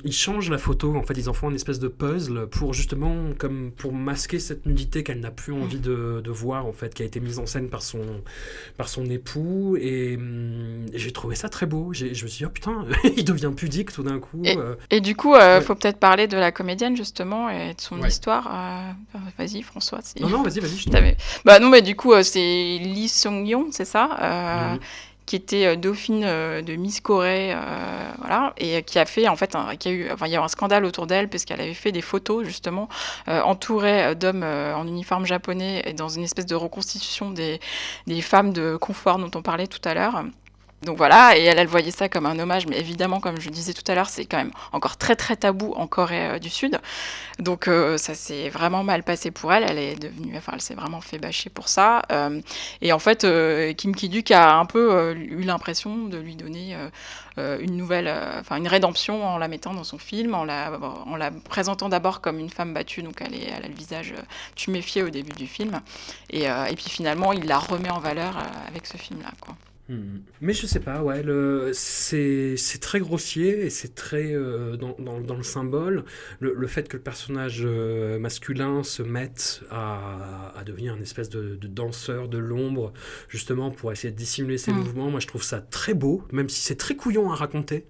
ils changent la photo, en fait, ils en font une espèce de puzzle pour justement, comme pour masquer cette nudité qu'elle n'a plus envie de, de voir, en fait, qui a été mise en scène par son, par son époux. Et j'ai trouvé ça très beau. Je me suis dit, oh putain, il devient pudique tout d'un coup. euh. Et du coup, euh, Ouais. faut peut-être parler de la comédienne, justement, et de son Ouais. histoire. euh, Vas-y, François. Non, non, vas-y, vas-y. je Bah non, mais du coup, euh, c'est Lee Sung-yeon, c'est ça Mhm. Qui était euh, dauphine euh, de Miss Corée, euh, voilà, et qui a fait en fait, un, qui a eu, il y a eu un scandale autour d'elle parce qu'elle avait fait des photos justement euh, entourée d'hommes en uniforme japonais et dans une espèce de reconstitution des femmes de confort dont on parlait tout à l'heure. Donc voilà, et elle, elle voyait ça comme un hommage, mais évidemment, comme je disais tout à l'heure, c'est quand même encore très très tabou en Corée euh, du Sud. Donc euh, ça s'est vraiment mal passé pour elle. Elle est devenue, enfin, elle s'est vraiment fait bâcher pour ça. Euh, et en fait, Kim Ki-duk a un peu eu l'impression de lui donner une nouvelle, enfin une rédemption en la mettant dans son film, en la, en la présentant d'abord comme une femme battue. Donc elle, a le visage tuméfié au début du film. Et, et puis finalement, il la remet en valeur avec ce film-là. Quoi. Hmm. Mais je sais pas, ouais, c'est, très grossier et c'est très euh, dans, dans, dans le symbole. Le, le fait que le personnage euh, masculin se mette à, à devenir une espèce de, de danseur de l'ombre, justement pour essayer de dissimuler ses Mm. mouvements, moi je trouve ça très beau, même si c'est très couillon à raconter.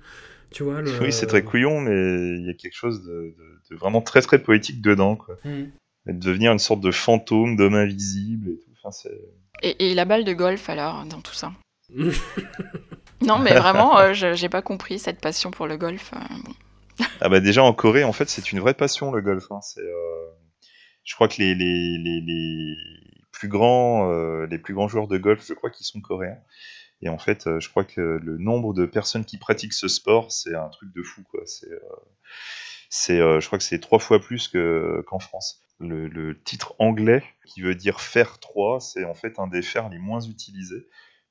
Tu vois, le... Oui, c'est très couillon, mais il y a quelque chose de, de- de vraiment très très poétique dedans, quoi. Et de devenir une sorte de fantôme, d'homme invisible et tout. Enfin, c'est... Et, et la balle de golf alors dans tout ça? Non, mais vraiment, euh, j'ai pas compris cette passion pour le golf. euh. Ah bah déjà en Corée, en fait, c'est une vraie passion le golf. hein. Euh, je crois que les, les, les, les plus grands, euh, les plus grands joueurs de golf, je crois qu'ils sont coréens. Et en fait, je crois que le nombre de personnes qui pratiquent ce sport, c'est un truc de fou, je crois que c'est trois fois plus que, qu'en France. Le, titre anglais, qui veut dire fer 3, c'est en fait un des fers les moins utilisés.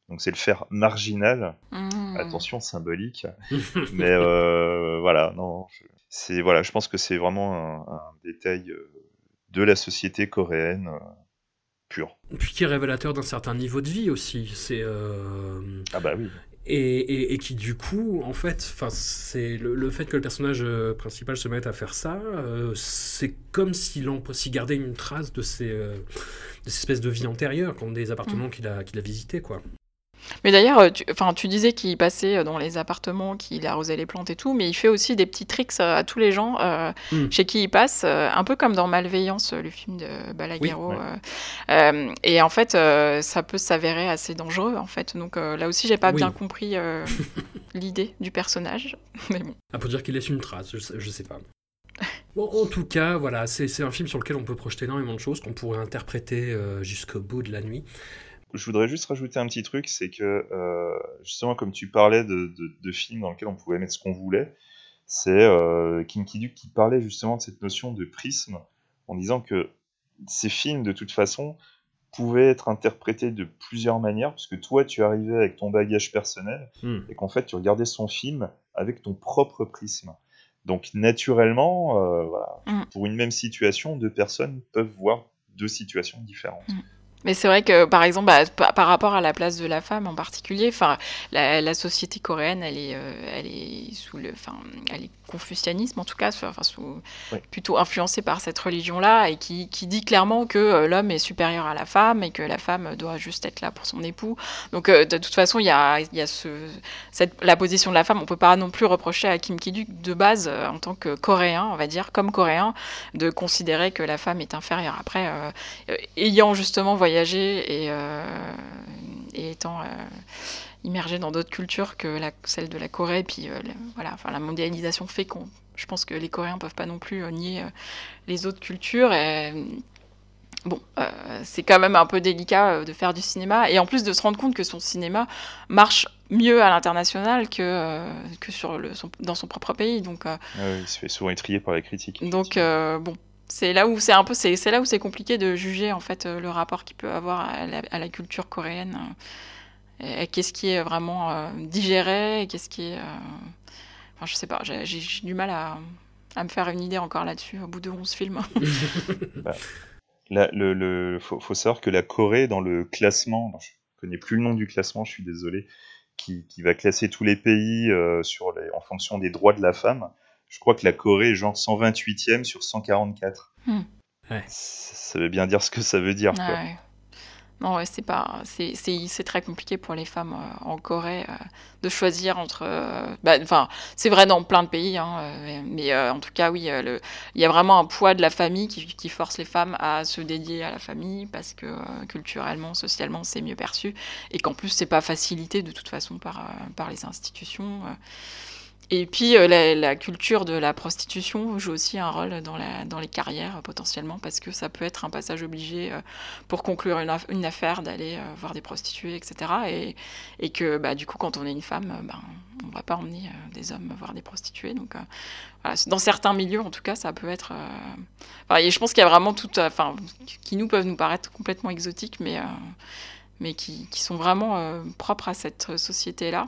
Donc c'est le fer marginal. Mmh. Attention symbolique. Mais euh, voilà, non, je, c'est voilà, je pense que c'est vraiment un, un détail euh, de la société coréenne euh, pure. Puis qui est révélateur d'un certain niveau de vie aussi. C'est euh, Ah bah oui. et, et- et qui du coup, en fait, enfin, c'est le, le fait que le personnage euh, principal se mette à faire ça, euh, c'est comme s'il s'il gardait une trace de ces, euh, de ces espèces de vie antérieure, comme des appartements qu'il a, qu'il a visités, quoi. Mais d'ailleurs, euh, tu, enfin, tu disais qu'il passait euh, dans les appartements, qu'il arrosait les plantes et tout, mais il fait aussi des petits tricks euh, à tous les gens euh, Mm. chez qui il passe, un peu comme dans Malveillance, le film de Balaguerro. Oui, ouais. euh, et en fait, euh, ça peut s'avérer assez dangereux, en fait. Donc là aussi, j'ai pas Oui. bien compris l'idée du personnage. Mais bon. Ah, pour dire qu'il laisse une trace, je sais, je sais pas. Bon, en tout cas, voilà, c'est un film sur lequel on peut projeter énormément de choses qu'on pourrait interpréter jusqu'au bout de la nuit. Je voudrais juste rajouter un petit truc, c'est que euh, justement comme tu parlais de, de, de films dans lesquels on pouvait mettre ce qu'on voulait, c'est euh, Kim Ki-duk qui parlait justement de cette notion de prisme en disant que ces films de toute façon pouvaient être interprétés de plusieurs manières, puisque toi tu arrivais avec ton bagage personnel Hmm. et qu'en fait tu regardais son film avec ton propre prisme. Donc naturellement, euh, voilà, Mm. pour une même situation, deux personnes peuvent voir deux situations différentes. Mais c'est vrai que, par exemple, bah, pa- par rapport à la place de la femme en particulier, enfin, la, la société coréenne, elle est, euh, elle est sous le, enfin, elle est confucianisme en tout cas, enfin, sous, plutôt influencée par cette religion-là et qui, qui dit clairement que euh, l'homme est supérieur à la femme et que la femme doit juste être là pour son époux. Donc, euh, de toute façon, il y a, y a ce, cette, la position de la femme. On peut pas non plus reprocher à Kim Ki-duk de base, euh, en tant que coréen, on va dire, comme coréen, de considérer que la femme est inférieure. Après, ayant justement voyagé et, euh, et étant euh, immergé dans d'autres cultures que la, celle de la Corée, puis euh, le- voilà, enfin la mondialisation fait qu'on, je pense que les Coréens peuvent pas non plus euh, nier euh, les autres cultures. Et, Bon, c'est quand même un peu délicat de faire du cinéma et en plus de se rendre compte que son cinéma marche mieux à l'international que, que sur le, son- dans son propre pays. Donc, Ah oui, il se fait souvent étrier par la critique. donc bon, c'est là où c'est un peu c'est là où c'est compliqué de juger en fait euh, le rapport qu'il peut avoir à la, à la culture coréenne. euh, et qu'est-ce qui est vraiment euh, digéré et qu'est-ce qui est euh, enfin je sais pas, j'ai du mal à, à me faire une idée encore là-dessus au bout de 11 films. La- le, le- faut, faut savoir que la Corée, dans le classement, je connais plus le nom du classement, je suis désolé, qui, qui va classer tous les pays euh, sur les, en fonction des droits de la femme, je crois que la Corée est genre 128e sur 144. Hmm. Ouais. Ça, ça veut bien dire ce que ça veut dire. quoi. Non, ouais, c'est pas, c'est, c'est, c'est très compliqué pour les femmes euh, en Corée euh, de choisir entre. euh, bah, Enfin, c'est vrai dans plein de pays, hein, mais euh, en tout cas, oui, euh, il y a vraiment un poids de la famille qui, qui force les femmes à se dédier à la famille parce que euh, culturellement, socialement, c'est mieux perçu et qu'en plus, c'est pas facilité de toute façon par, euh, par les institutions. Et puis, euh, la, culture de la prostitution joue aussi un rôle dans, les carrières euh, potentiellement parce que ça peut être un passage obligé euh, pour conclure une, aff- une affaire d'aller voir des prostituées, etc. Et, que bah, du coup, quand on est une femme, ben, on va pas emmener des hommes voir des prostituées. Donc, dans certains milieux, en tout cas, ça peut être. et je pense qu'il y a vraiment tout, enfin, qui nous peuvent nous paraître complètement exotiques, mais, mais qui, qui sont vraiment euh, propres à cette société-là.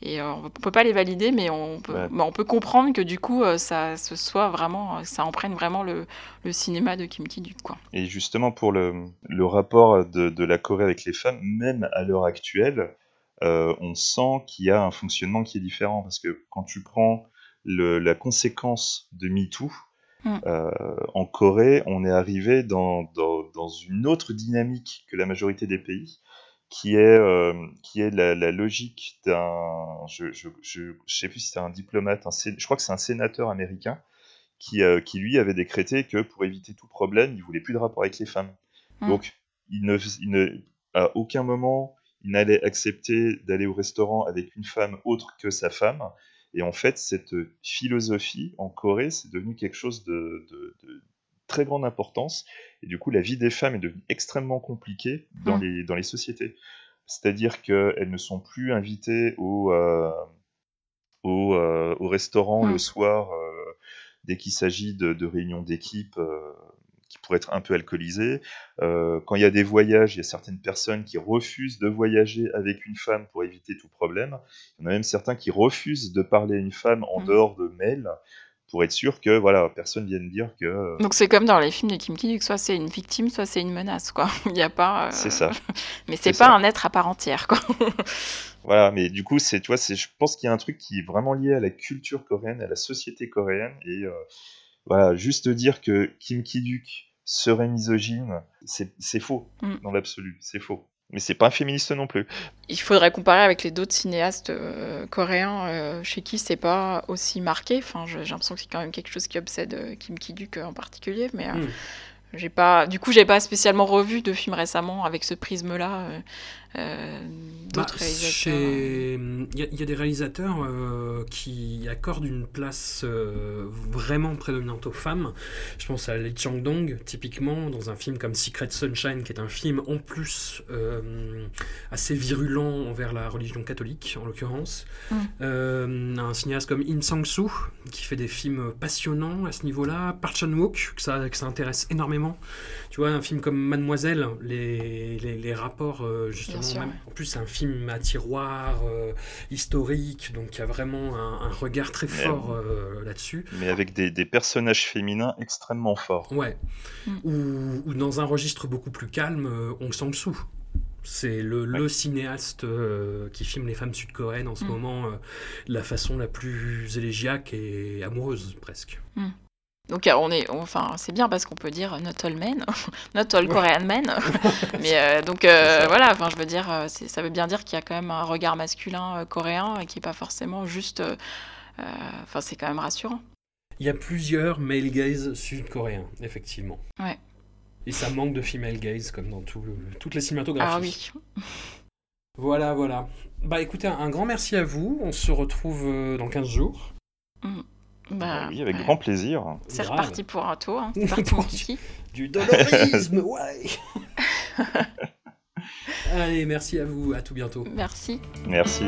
Et euh, on peut pas les valider, mais on peut, Ouais. mais on peut comprendre que du coup, euh, ça, ce soit vraiment, ça emprunte vraiment le, le cinéma de Kim Ki-duk, quoi. Et justement, pour le, le rapport de, de la Corée avec les femmes, même à l'heure actuelle, euh, on sent qu'il y a un fonctionnement qui est différent. Parce que quand tu prends le- la conséquence de MeToo, Mm. euh, en Corée, on est arrivé dans, dans, dans une autre dynamique que la majorité des pays, qui est, euh, qui est la, la logique d'un... Je, je, je, je sais plus si c'est un diplomate, un je crois que c'est un sénateur américain, qui, euh, qui lui avait décrété que pour éviter tout problème, il voulait plus de rapport avec les femmes. Mm. Donc, il ne, il ne, à aucun moment, il n'allait accepter d'aller au restaurant avec une femme autre que sa femme. Et en fait, cette philosophie en Corée, c'est devenu quelque chose de, de, de- très grande importance. Et du coup, la vie des femmes est devenue extrêmement compliquée dans, Mm. les, dans les sociétés. C'est-à-dire qu'elles ne sont plus invitées au, euh, au, euh, au restaurant Mm. le soir euh, dès qu'il s'agit de, de réunions d'équipe qui pourraient être un peu alcoolisées. Quand il y a des voyages, il y a certaines personnes qui refusent de voyager avec une femme pour éviter tout problème. Il y en a même certains qui refusent de parler à une femme en Mm. dehors de mail pour être sûr que voilà, personne vienne dire que euh, Donc c'est comme dans les films de Kim Ki-duk, soit c'est une victime, soit c'est une menace, quoi. Il n'y a pas. euh, c'est ça. Mais c'est pas ça. un être à part entière, quoi. Voilà, mais du coup, c'est, tu vois, c'est, je pense qu'il y a un truc qui est vraiment lié à la culture coréenne, à la société coréenne, et euh, voilà, juste dire que Kim Ki-duk serait misogyne, c'est, c'est faux Mm. dans l'absolu, c'est faux. Mais c'est pas un féministe non plus. Il faudrait comparer avec les d'autres cinéastes euh, coréens euh, chez qui c'est pas aussi marqué. Enfin, j'ai l'impression que c'est quand même quelque chose qui obsède euh, Kim Ki-duk euh, en particulier, mais euh, Mm. j'ai pas. Du coup, j'ai pas spécialement revu de films récemment avec ce prisme-là. Euh, euh, Bah, d'autres réalisateurs. chez- Il y, a- il y a des réalisateurs euh, qui accordent une place euh, vraiment prédominante aux femmes. Je pense à Lee Chang-dong, typiquement, dans un film comme Secret Sunshine, qui est un film en plus euh, assez virulent envers la religion catholique, en l'occurrence. Mm. Euh, un cinéaste comme In Sang-soo, qui fait des films passionnants à ce niveau-là. Park Chan-wook, que ça, que ça intéresse énormément. Tu vois, un film comme Mademoiselle, les, les, les rapports, euh, sûr, ouais. en plus, c'est un film à tiroir, euh, historique, donc il y a vraiment un, un regard très Mais- fort euh, là-dessus. Mais avec des, des personnages féminins extrêmement forts. Ouais. Mm. Ou, ou dans un registre beaucoup plus calme, euh, Hong Sang-soo. C'est le, le cinéaste euh, qui filme les femmes sud-coréennes en ce Mm. moment euh, de la façon la plus élégiaque et amoureuse, presque. Donc euh, on est, enfin c'est bien parce qu'on peut dire not all men, not all Korean men. Mais euh, donc euh, voilà, enfin je veux dire, euh, ça veut bien dire qu'il y a quand même un regard masculin euh, coréen euh, qui est pas forcément juste. euh, euh, Enfin c'est quand même rassurant. Il y a plusieurs male gaze sud-coréens, effectivement. Ouais. Et ça manque de female gaze, comme dans tout le- toutes les cinématographies. Ah oui. Voilà, voilà. Bah écoutez, un grand merci à vous. On se retrouve euh, dans 15 jours. Bah, oui, avec ouais. grand plaisir. C'est reparti pour un tour. Hein. C'est parti. Du dolorisme, ouais Allez, merci à vous. À tout bientôt. Merci. Merci.